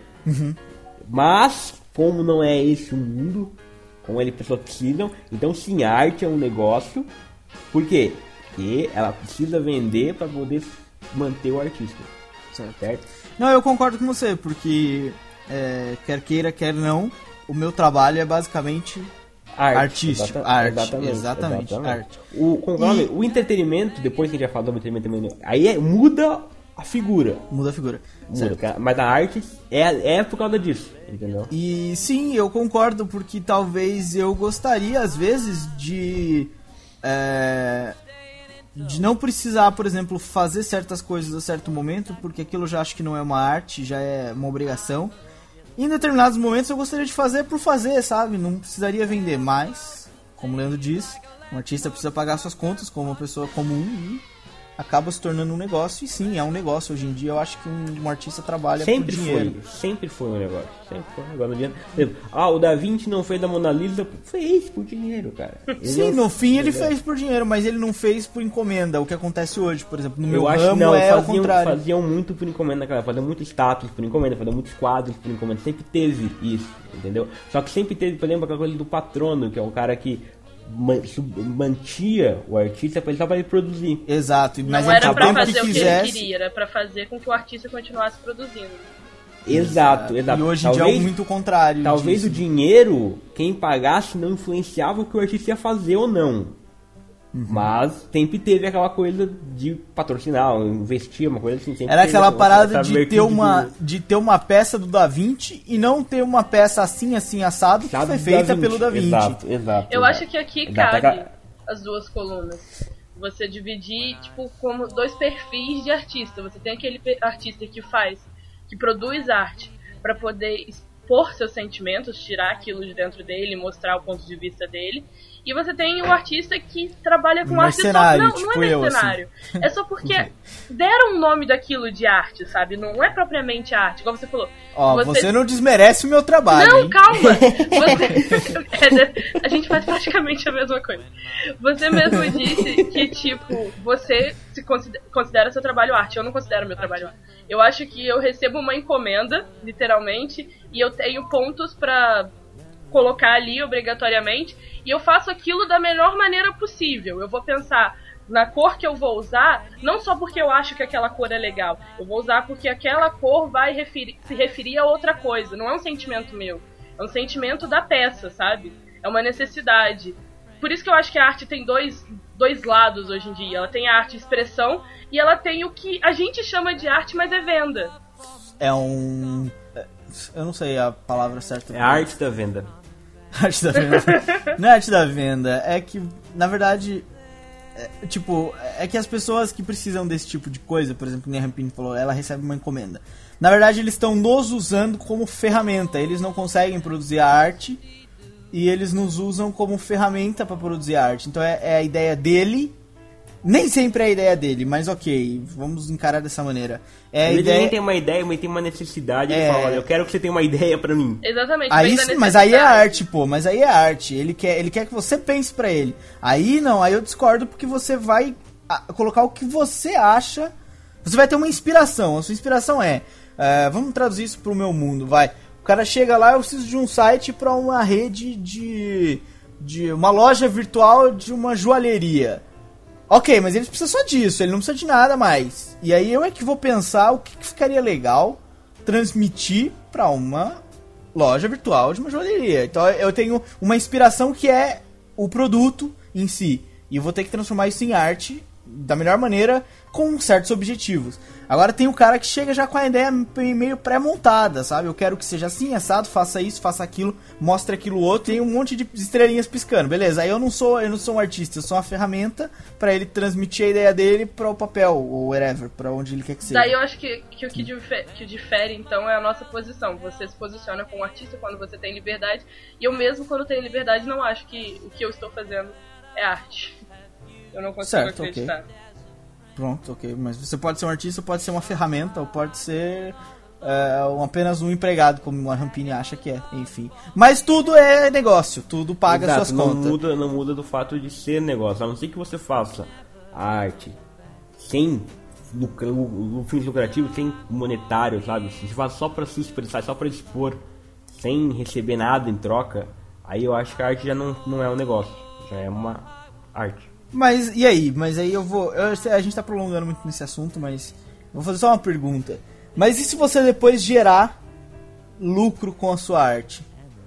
Mas, como não é esse o mundo, como ele pessoas precisam, então sim, a arte é um negócio. Por quê? Porque ela precisa vender pra poder manter o artista. Certo? Não, eu concordo com você, porque é, quer queira, quer não, o meu trabalho é basicamente Arte, Artístico, exata- arte, exatamente, arte. O, como é o? E- o entretenimento, depois que a gente já falou do entretenimento aí é- muda a figura. muda a figura. Muda, cara. mas a arte é, é por causa disso, entendeu? E sim, eu concordo, porque talvez eu gostaria, às vezes, de. é, de não precisar, por exemplo, fazer certas coisas a certo momento, porque aquilo eu já acho que não é uma arte, já é uma obrigação. E em determinados momentos eu gostaria de fazer por fazer, sabe? Não precisaria vender mais, como o Leandro disse. Um artista precisa pagar suas contas como uma pessoa comum e acaba se tornando um negócio. E sim, é um negócio hoje em dia. Eu acho que um, um artista trabalha Sempre por dinheiro. foi, sempre foi um negócio. Sempre foi um negócio. Não adianta- exemplo, ah, o Da Vinci não fez da Mona Lisa, fez por dinheiro, cara. Ele Sim, não- no fim ele fez por dinheiro, mas ele não fez por encomenda. O que acontece hoje, por exemplo, no meu Eu acho ramo não, é o faziam, contrário. faziam muito por encomenda época, faziam muito status por encomenda, faziam muitos quadros por encomenda, sempre teve isso, entendeu? Só que sempre teve, por exemplo, aquela coisa do patrono, que é o cara que mantia o artista pra ele só pra ele produzir. Exato, mas não era pra tempo fazer que o que ele quisesse. queria, era pra fazer com que o artista continuasse produzindo. Exato, exato. E hoje em dia é Talvez- muito o contrário. Talvez disso. o dinheiro, quem pagasse, não influenciava o que o artista ia fazer ou não. Uhum. Mas sempre teve aquela coisa de patrocinar, investir, uma coisa assim. Era aquela parada de ter, uma, de ter uma peça do Da Vinci e não ter uma peça assim, assim, assado, que foi feita Da Vinci. pelo Da Vinci. Exato, exato. Eu exato. acho que aqui Exato, cabe as duas colunas. Você dividir, tipo, como dois perfis de artista. Você tem aquele artista que faz, que produz arte pra poder expor seus sentimentos, tirar aquilo de dentro dele, mostrar o ponto de vista dele. E você tem o artista que trabalha com arte só. Não, não tipo é eu, mercenário. É só porque deram o nome daquilo de arte, sabe? Não é propriamente arte, igual você falou. Ó, você... não desmerece o meu trabalho, Não, hein? calma! Você... A gente faz praticamente a mesma coisa. Você mesmo disse que, tipo, você se considera, considera seu trabalho arte. Eu não considero meu trabalho arte. Eu acho que eu recebo uma encomenda, literalmente, e eu tenho pontos pra colocar ali obrigatoriamente, e eu faço aquilo da melhor maneira possível. Eu vou pensar na cor que eu vou usar, não só porque eu acho que aquela cor é legal, eu vou usar porque aquela cor vai referir- se referir a outra coisa, não é um sentimento meu, é um sentimento da peça, sabe? É uma necessidade. Por isso que eu acho que a arte tem dois, dois lados hoje em dia. Ela tem a arte expressão e ela tem o que a gente chama de arte, mas é venda. É um. é, Eu não sei a palavra certa. É a arte da venda. Arte da venda. Não é arte da venda, é que, na verdade, é, tipo, é que as pessoas que precisam desse tipo de coisa, por exemplo, nem a Rampini falou, ela recebe uma encomenda. Na verdade, eles estão nos usando como ferramenta, eles não conseguem produzir a arte e eles nos usam como ferramenta para produzir a arte. Então é, é a ideia dele Nem sempre é a ideia dele, mas ok, vamos encarar dessa maneira. É Ele ideia... nem tem uma ideia, mas tem uma necessidade. É. Ele fala, olha, eu quero que você tenha uma ideia pra mim. Exatamente. Aí, sim, mas aí é arte, pô, mas aí é arte. Ele quer, ele quer que você pense pra ele. Aí não, aí eu discordo porque você vai ah, colocar o que você acha. Você vai ter uma inspiração. A sua inspiração é, é, vamos traduzir isso pro meu mundo, vai. O cara chega lá, eu preciso de um site pra uma rede de de uma loja virtual de uma joalheria. Ok, mas ele precisa só disso, ele não precisa de nada mais. E aí eu é que vou pensar o que, que ficaria legal transmitir pra uma loja virtual de uma joalheria. Então eu tenho uma inspiração que é o produto em si. E eu vou ter que transformar isso em arte da melhor maneira com certos objetivos. Agora tem o cara que chega já com a ideia meio pré-montada, sabe? Eu quero que seja assim, assado, faça isso, faça aquilo, mostre aquilo outro, tem um monte de estrelinhas piscando. Beleza? Aí eu não sou, eu não sou um artista, eu sou uma ferramenta para ele transmitir a ideia dele para o papel ou whatever, para onde ele quer que seja. Daí eu acho que, que o que difere, que difere, então, é a nossa posição. Você se posiciona como artista quando você tem liberdade, e eu mesmo, quando tenho liberdade, não acho que o que eu estou fazendo é arte. Eu não consigo Certo, ok. acreditar. Pronto, ok. Mas você pode ser um artista, pode ser uma ferramenta, ou pode ser é, um- apenas um empregado, como a Rampini acha que é. Enfim. Mas tudo é negócio, tudo paga Exato, suas não contas. muda, não muda do fato de ser negócio. A não ser que você faça arte sem lucra, lu- lu- fins lucrativos, sem monetário, sabe? Se você faz só pra se expressar, só pra expor, sem receber nada em troca, aí eu acho que a arte já não, não é um negócio, já é uma arte. Mas e aí? Mas aí eu vou. eu a gente tá prolongando muito nesse assunto, mas. Vou fazer só uma pergunta. Mas e se você depois gerar lucro com a sua arte?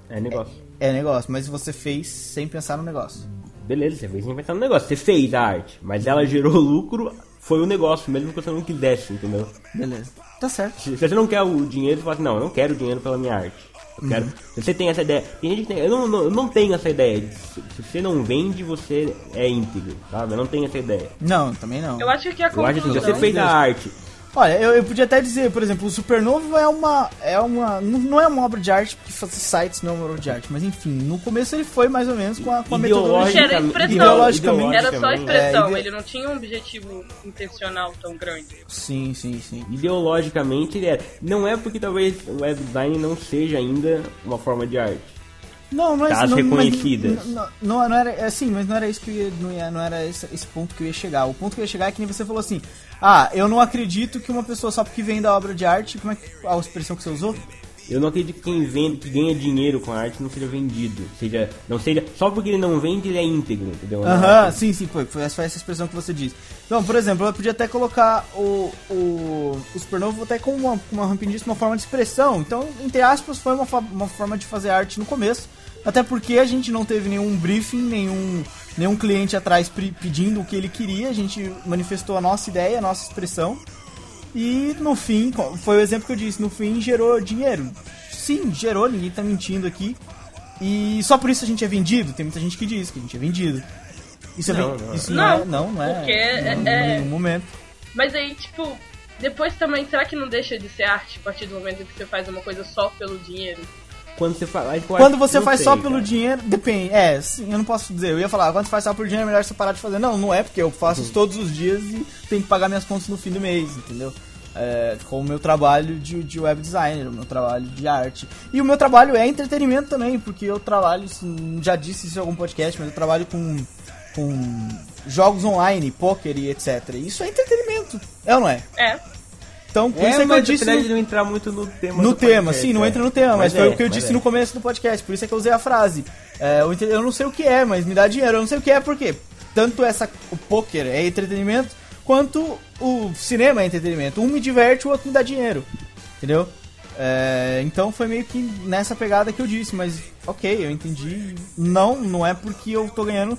É negócio. É negócio, mas você fez sem pensar no negócio. Beleza, você fez sem pensar no negócio. Você fez a arte, mas ela gerou lucro, foi o negócio, mesmo que você não quisesse, entendeu? Beleza. Tá certo. Se se você não quer o dinheiro, você fala assim, não, eu não quero o dinheiro pela minha arte. Eu quero. Se você tem essa ideia. Tem gente que tem. Eu não, não, eu não tenho essa ideia. de Se, se você não vende, você é íntegro, sabe? Eu não tenho essa ideia. Não, também não. Eu acho que a Eu acho assim, conclusão... você fez a arte. Olha, eu, eu podia até dizer, por exemplo, o Supernovo é uma. É uma. Não é uma obra de arte, porque fazer sites não é uma obra de arte, mas enfim, no começo ele foi mais ou menos com a, com a Ideológica- metodologia. Era expressão. Ideologicamente Era só expressão, É, ide- ele não tinha um objetivo intencional tão grande. Sim, sim, sim. Ideologicamente ele é. Não é porque talvez o web design não seja ainda uma forma de arte. Não, mas Das não, reconhecidas. Mas, não, não, não era é assim, mas não era isso que eu ia, não, ia, não era esse, esse ponto que eu ia chegar. O ponto que eu ia chegar é que nem você falou assim: "Ah, eu não acredito que uma pessoa só porque vem da obra de arte, como é que a expressão que você usou? Eu não acredito que quem vende, que ganha dinheiro com a arte não seja vendido. Seja, não seja. Só porque ele não vende, ele é íntegro, entendeu? Aham, é- sim, sim, foi, foi essa, foi essa expressão que você disse. Então, por exemplo, eu podia até colocar o, o, o Supernovo até como uma, como a Rampin disse, uma forma de expressão. Então, entre aspas, foi uma, uma forma de fazer arte no começo. Até porque a gente não teve nenhum briefing, nenhum, nenhum cliente atrás pedindo o que ele queria. A gente manifestou a nossa ideia, a nossa expressão. E no fim, foi o exemplo que eu disse, no fim gerou dinheiro. Sim, gerou, ninguém tá mentindo aqui. E só por isso a gente é vendido? Tem muita gente que diz que a gente é vendido. Isso, é, Não, ven- não. isso não, é, Não, não, é. porque é- não, é- Em nenhum momento. Mas aí, tipo, depois também, será que não deixa de ser arte a partir do momento que você faz uma coisa só pelo dinheiro? Quando você faz. Quando você faz sei, só cara. pelo dinheiro, depende. É, sim, eu não posso dizer. Eu ia falar, quando você faz só pelo dinheiro, é melhor você parar de fazer. Não, não é, porque eu faço Uhum. isso todos os dias e tenho que pagar minhas contas no fim do mês, entendeu? É, com o meu trabalho de, de web designer, o meu trabalho de arte. E o meu trabalho é entretenimento também, porque eu trabalho, já disse isso em algum podcast, mas eu trabalho com, com jogos online, poker e etc. Isso é entretenimento, é ou não é? É. Então, por É, isso é que eu mas disse. no- não entrar muito no tema. no tema, podcast, sim, não é. entra no tema, mas, foi é, o que eu mas disse é. no começo do podcast, por isso é que eu usei a frase. Eu, eu não sei o que é, mas me dá dinheiro. Eu não sei o que é porque tanto essa, o poker é entretenimento, quanto o cinema é entretenimento. Um me diverte, o outro me dá dinheiro. Entendeu? É, então foi meio que nessa pegada que eu disse, mas ok, eu entendi. Não, não é porque eu tô ganhando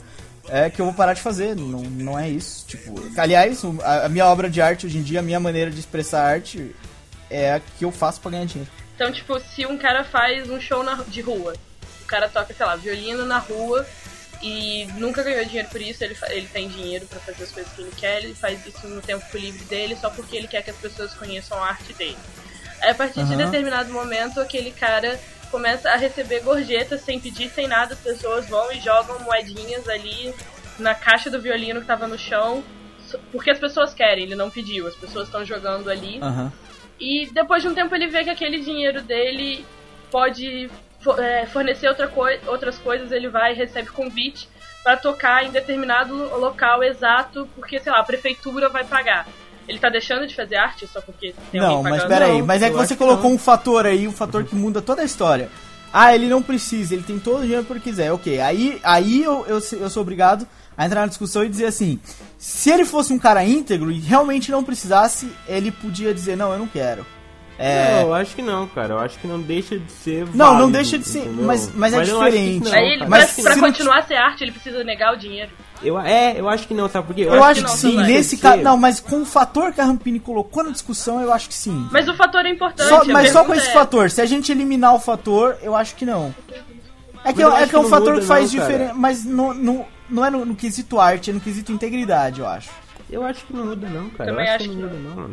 é que eu vou parar de fazer. Não, não é isso. Tipo, aliás, a, a minha obra de arte hoje em dia, a minha maneira de expressar arte é a que eu faço pra ganhar dinheiro. Então, tipo, se um cara faz um show na- de rua, o cara toca, sei lá, violino na rua e nunca ganhou dinheiro por isso, ele, ele tem dinheiro pra fazer as coisas que ele quer, ele faz isso no tempo livre dele só porque ele quer que as pessoas conheçam a arte dele. Aí, a partir de Aham. determinado momento, aquele cara começa a receber gorjetas sem pedir, sem nada, as pessoas vão e jogam moedinhas ali na caixa do violino que tava no chão porque as pessoas querem, ele não pediu, as pessoas estão jogando ali. Aham. E depois de um tempo ele vê que aquele dinheiro dele pode é, fornecer outra coi outras coisas, ele vai e recebe convite para tocar em determinado local exato, porque, sei lá, a prefeitura vai pagar. Ele tá deixando de fazer arte só porque tem Não, alguém mas pagando? pera aí, Não, mas é que você colocou não. um fator aí, um fator que muda toda a história. Ah, ele não precisa, ele tem todo o dinheiro que ele quiser. Ok, aí, aí eu, eu, eu sou obrigado a entrar na discussão e dizer assim: se ele fosse um cara íntegro e realmente não precisasse, ele podia dizer: não, eu não quero. É. Não, eu acho que não, cara. Eu acho que não deixa de ser. Não, não válido, deixa de ser, entendeu? mas- mas é diferente. não, Aí. Mas pra, pra se não- continuar a ser arte, ele precisa negar o dinheiro. Eu, é, eu acho que não, sabe por quê? Eu, acho que que, sim, nesse caso. Não, mas com o fator que a Rampini colocou na discussão, eu acho que sim. Mas o fator é importante. Só- a mas só com esse é- fator. Se a gente eliminar o fator, eu acho que não. É que, eu é, acho que é um fator muda que faz diferença. Mas no, no- não é no, no quesito arte, é no quesito integridade, eu acho. Eu acho que não muda, não, cara. Também eu acho, acho que não muda, não.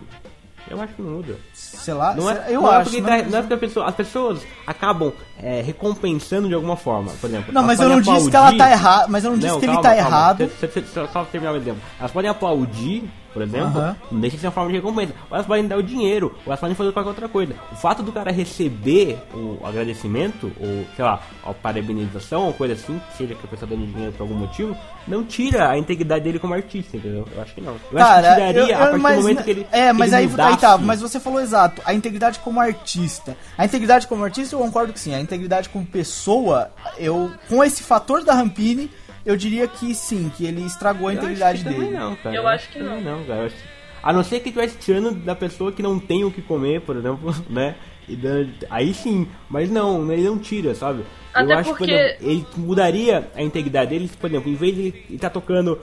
Eu acho que não muda. Sei lá. Não é, eu não é acho. porque, não tá- é- não é porque pessoa- as pessoas acabam é, recompensando de alguma forma, por exemplo. Não, mas eu não podem disse que ela aplaudir- tá errada. Mas eu não disse que ele calma, tá calma. errado. Só, só- só- só terminar o exemplo. Elas podem aplaudir, por exemplo, Aham. não deixa de ser uma forma de recompensa. Ou elas podem dar o dinheiro, ou elas podem fazer qualquer outra coisa. O fato do cara receber o agradecimento, ou sei lá, a parabenização, ou coisa assim, seja que a pessoa dando dinheiro por algum motivo, não tira a integridade dele como artista, entendeu? Eu acho que não. Eu acho Cara, que tiraria eu- eu- a partir mas, do momento que ele. É, mas ele aí, aí tá, mas você falou exato. A integridade como artista. A integridade como artista, eu concordo que sim. A integridade como pessoa, eu. Com esse fator da Rampini, eu diria que sim, que ele estragou a Eu acho integridade que dele. Não, cara. Eu acho que também não. não, cara. Eu acho- A não ser que estivesse tirando da pessoa que não tem o que comer, por exemplo, né? E dando- Aí sim, mas não, ele não tira, sabe? Até eu acho porque- que, por exemplo, ele mudaria a integridade dele, por exemplo, em vez de ele estar tocando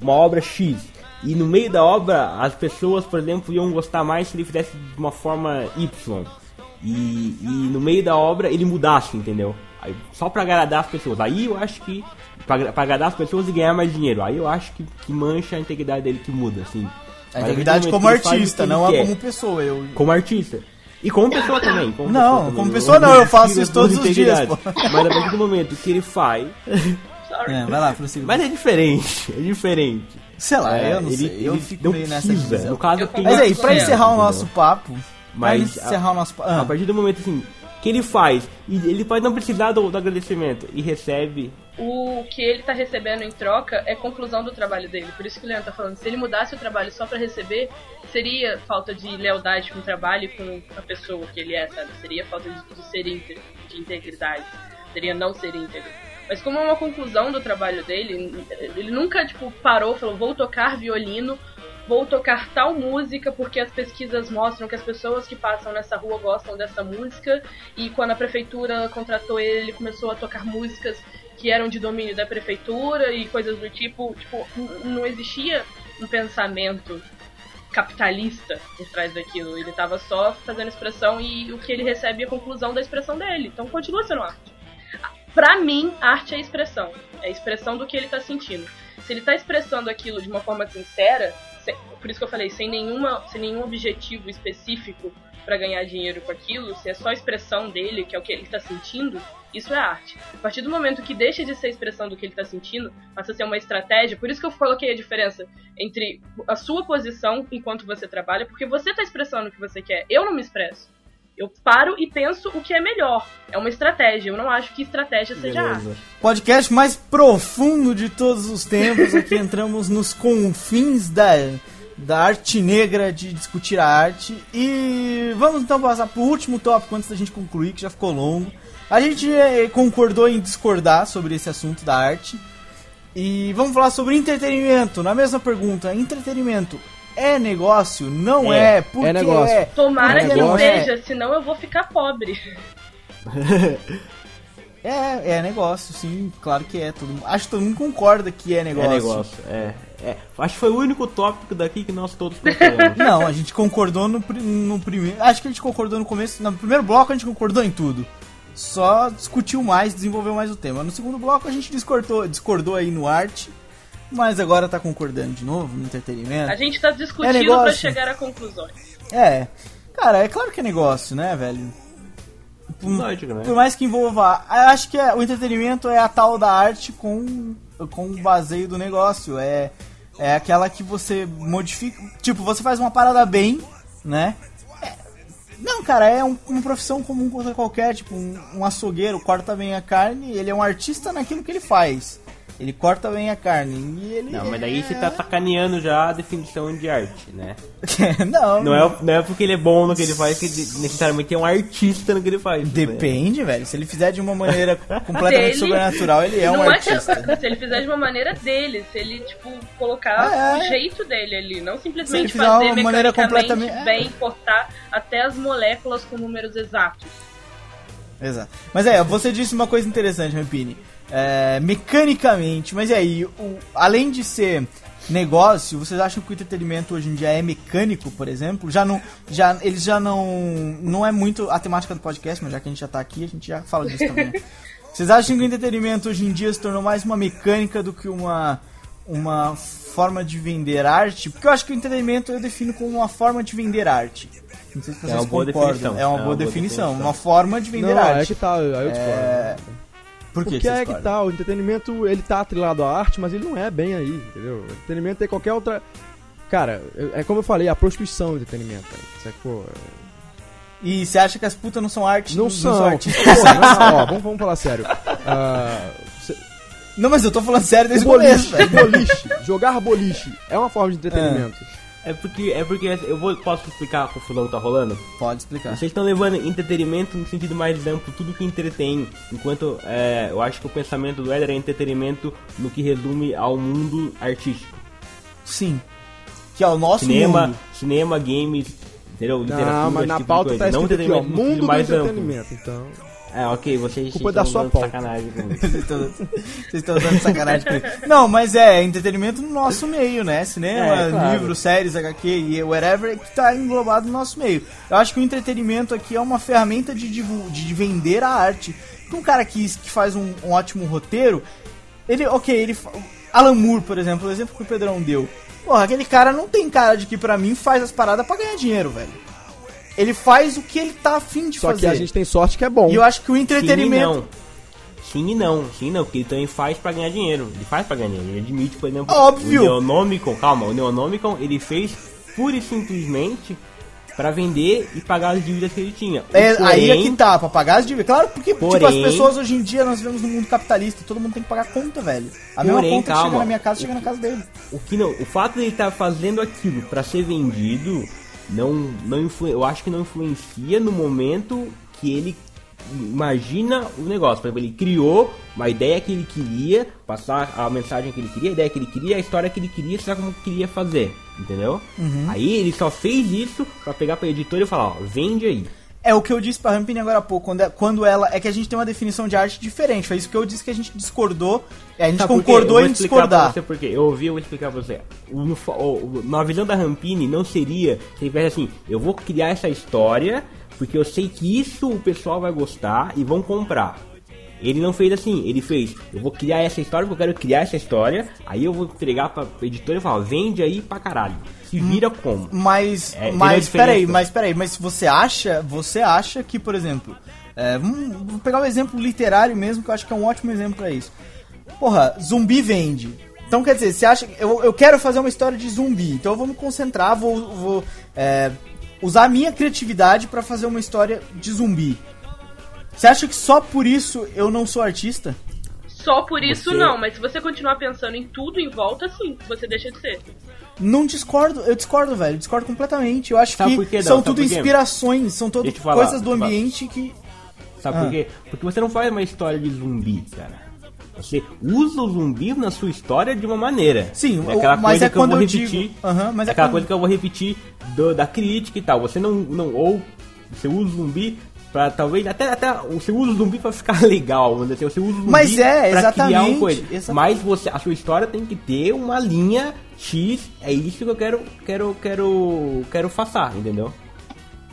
uma obra X, e no meio da obra as pessoas, por exemplo, iam gostar mais se ele fizesse de uma forma Y. E, e no meio da obra ele mudasse, entendeu? Aí, só pra agradar as pessoas. Aí eu acho que. Pra, pra agradar as pessoas e ganhar mais dinheiro. Aí eu acho que, que mancha a integridade dele que muda, assim. A integridade como artista, não a quer. como pessoa. Eu... Como artista. E como pessoa também. Como Não, pessoa também. como pessoa não, eu faço isso todos os dias, pô. Mas a partir do momento que ele faz. É, vai lá, prossiga. Mas é diferente. É diferente. Sei lá, É, eu não ele, sei. Eu fico meio nessa divisão. No caso, Eu Mas aí, pra encerrar o nosso papo. Mas pra encerrar o nosso papo. A Ah, partir do momento assim que ele faz e ele pode não precisar do, do agradecimento e recebe o que ele tá recebendo em troca é conclusão do trabalho dele. Por isso que o Leandro tá falando, se ele mudasse o trabalho só pra receber, seria falta de lealdade com o trabalho e com a pessoa que ele é, sabe? Seria falta de, de ser íntegro, de integridade. Seria não ser íntegro. Mas como é uma conclusão do trabalho dele, ele nunca, tipo, parou falou, vou tocar violino, vou tocar tal música porque as pesquisas mostram que as pessoas que passam nessa rua gostam dessa música e quando a prefeitura contratou ele, ele começou a tocar músicas que eram de domínio da prefeitura e coisas do tipo, tipo, não existia um pensamento capitalista por trás daquilo, ele tava só fazendo expressão e o que ele recebe é a conclusão da expressão dele. Então continua sendo arte. Pra mim, arte é expressão. É expressão do que ele tá sentindo. Se ele tá expressando aquilo de uma forma sincera, por isso que eu falei, sem, nenhuma, sem nenhum objetivo específico pra ganhar dinheiro com aquilo, se é só a expressão dele, que é o que ele tá sentindo, isso é arte. A partir do momento que deixa de ser a expressão do que ele tá sentindo, passa a ser uma estratégia, por isso que eu coloquei a diferença entre a sua posição enquanto você trabalha, porque você tá expressando o que você quer. Eu não me expresso. Eu paro e penso o que é melhor. É uma estratégia. Eu não acho que estratégia seja arte. podcast mais profundo de todos os tempos. Aqui entramos nos confins da, da arte negra de discutir a arte. E vamos então passar pro último tópico antes da gente concluir, que já ficou longo. A gente eh, concordou em discordar sobre esse assunto da arte. E vamos falar sobre entretenimento. Na mesma pergunta, entretenimento é negócio? Não é. É, Por é que negócio. é? Tomara É que negócio. seja, senão eu vou ficar pobre. É, é negócio, sim, claro que é. Todo, mundo- acho que todo mundo concorda que é negócio. é negócio. É, é. Acho que foi o único tópico daqui que nós todos concordamos. Não, a gente concordou no, no primeiro. Acho que a gente concordou no começo. No primeiro bloco a gente concordou em tudo. Só discutiu mais, desenvolveu mais o tema. No segundo bloco a gente discordou, discordou aí no arte. Mas agora tá concordando de novo no entretenimento. A gente tá É discutindo negócio. pra chegar a conclusões. É. Cara, é claro que é negócio, né, velho? Por, Lógico, né? por mais que envolva. eu Acho que é- o entretenimento é a tal da arte com, com o baseio do negócio. É. é aquela que você modifica. Tipo, você faz uma parada bem, né? É, não, cara, é um- uma profissão comum quanto qualquer. Tipo, um, um açougueiro corta bem a carne, ele é um artista naquilo que ele faz. Ele corta bem a carne. E ele. Não, mas daí é... você tá sacaneando já a definição de arte, né? não, Não é, não é porque ele é bom no que ele faz que necessariamente é um artista no que ele faz. né? Depende, velho. Se ele fizer de uma maneira completamente Dele- sobrenatural, ele é um artista. é que se ele fizer de uma maneira dele, se ele, tipo, colocar Ah, é. o jeito dele ali, não Se ele simplesmente fizer fazer uma maneira mecanicamente completamente- bem, cortar até as moléculas com números exatos. Exato. Mas é, você disse uma coisa interessante, Rampini. É, mecanicamente, mas e aí, o- além de ser negócio, vocês acham que o entretenimento hoje em dia é mecânico, por exemplo? Já não, já, eles já não, não é muito a temática do podcast, mas já que a gente já tá aqui, a gente já fala disso também. né? Vocês acham que o entretenimento hoje em dia se tornou mais uma mecânica do que uma, uma forma de vender arte? Porque eu acho que o entretenimento eu defino como uma forma de vender arte. Não sei se vocês uma boa concordam. definição. É uma boa definição. definição. Uma forma de vender Não, arte. é que tá, aí eu discordo. É, Por que Porque que é que tá, o entretenimento ele tá atrelado à arte, mas ele não é bem aí, entendeu? O entretenimento é qualquer outra. Cara, é é como eu falei, a prostituição do entretenimento. Sacou? E você acha que as putas não são arte? Não são. artistas? Porra, não são. Ó, vamos, vamos falar sério. Ah, cê- Não, mas eu tô falando sério desde o começo, boliche, boliche, jogar boliche é uma forma de entretenimento. É porque, é porque eu vou, posso explicar a confusão que tá rolando? Pode explicar. Vocês estão levando entretenimento no sentido mais amplo, tudo que entretém. Enquanto é, eu acho que o pensamento do Éder é entretenimento no que resume ao mundo artístico. Sim. Que é o nosso cinema, mundo. cinema, games, entendeu? Literatura, Não, mas na tipo pauta tá Não escrito aqui, ó, entretenimento no sentido mundo do mais amplo. entretenimento. Então, É, ok, vocês, Culpa da estão sua dando pauta. sacanagem comigo. Vocês estão, vocês estão dando sacanagem comigo. Não, mas é entretenimento no nosso meio, né? Cinema, É, claro. livros, séries, HQ e whatever que tá englobado no nosso meio. Eu acho que o entretenimento aqui é uma ferramenta de, divu- de vender a arte. Porque um cara que, que faz um, um ótimo roteiro, ele, ok, ele. fa- Alan Moore, por exemplo, o exemplo que o Pedrão deu. Porra, aquele cara não tem cara de que pra mim faz as paradas pra ganhar dinheiro, velho. Ele faz o que ele tá afim de só fazer. que a gente tem sorte que é bom. E eu acho que o entretenimento. Sim e não, sim e não, porque ele também faz pra ganhar dinheiro. Ele faz pra ganhar dinheiro. Ele admite, por exemplo, Óbvio. o Neonomicon, calma, o Neonomicon ele fez pura e simplesmente pra vender e pagar as dívidas que ele tinha. É, aí é Porém, que tá, pra pagar as dívidas. Claro, porque tipo, as Porém- pessoas hoje em dia nós vivemos num mundo capitalista, todo mundo tem que pagar conta, velho. A mesma Porém, conta que calma. chega na minha casa, chega na casa dele. O que não, o fato de ele estar fazendo aquilo pra ser vendido não não influ, eu acho que não influencia no momento que ele imagina o negócio. Por exemplo, ele criou uma ideia que ele queria, passar a mensagem que ele queria, a ideia que ele queria, a história que ele queria, sabe como queria fazer, entendeu? Aí ele só fez isso pra pegar pra editora e falar, ó, vende aí. É o que eu disse pra Rampini agora há pouco, quando, é- quando ela. É que a gente tem uma definição de arte diferente. Foi isso que eu disse que a gente discordou. É, A gente Sabe concordou em discordar. Você porque eu ouvi, eu vou explicar pra você. No na visão da Rampini, não seria se ele assim, eu vou criar essa história, porque eu sei que isso o pessoal vai gostar e vão comprar. Ele não fez assim, ele fez, eu vou criar essa história porque eu quero criar essa história, aí eu vou entregar pra editora e falar, vende aí pra caralho. Se vira como? Mas, É, mas peraí, mas peraí, mas você acha, você acha que, por exemplo, é, vamos, vou pegar um exemplo literário mesmo, que eu acho que é um ótimo exemplo pra isso. Porra, zumbi vende. Então quer dizer, você acha que eu, eu quero fazer uma história de zumbi, então eu vou me concentrar, vou, vou é, usar a minha criatividade pra fazer uma história de zumbi. Você acha que só por isso eu não sou artista? Só por isso Você- não, mas se você continuar pensando em tudo em volta, sim, você deixa de ser. Não discordo, eu discordo, velho, discordo completamente. Eu acho Sabe que são Sabe tudo inspirações, são falar, coisas do ambiente que Sabe Ah. por quê? Porque você não faz uma história de zumbi, cara. Você usa o zumbi na sua história de uma maneira. Sim, é aquela mas coisa é que eu vou eu repetir. Aham, mas é aquela quando- coisa que eu vou repetir do- da crítica e tal. Você não, não ou você usa o zumbi pra talvez até até você usa o zumbi pra ficar legal, vamos dizer assim, você usa o zumbi Mas é, pra criar uma coisa. exatamente. Mas você a sua história tem que ter uma linha X, é isso que eu quero quero quero quero passar, entendeu?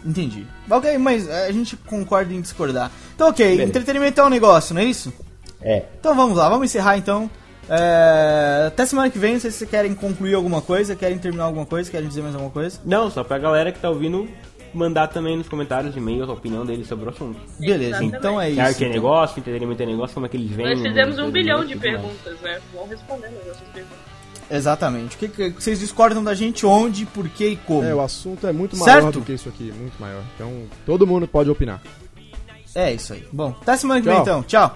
Entendi. Ok, mas é, a gente concorda em discordar. Então, ok, Beleza. entretenimento é um negócio, não é isso? É. Então vamos lá, vamos encerrar então. É, Até semana que vem, não sei se vocês querem concluir alguma coisa, querem terminar alguma coisa, querem dizer mais alguma coisa. Não, só pra galera que tá ouvindo mandar também nos comentários, e-mails, a opinião deles sobre o assunto. Beleza, Exatamente. então é isso. arte é então. negócio, entretenimento é negócio, como é que eles vêm. Nós fizemos nos um bilhão de perguntas, né? Vão respondendo as nossas perguntas. Exatamente. O que, que vocês discordam da gente onde, por que e como? É, o assunto é muito maior Certo? do que isso aqui, muito maior. Então, todo mundo pode opinar. É isso aí. Bom, até semana que vem então. Tchau.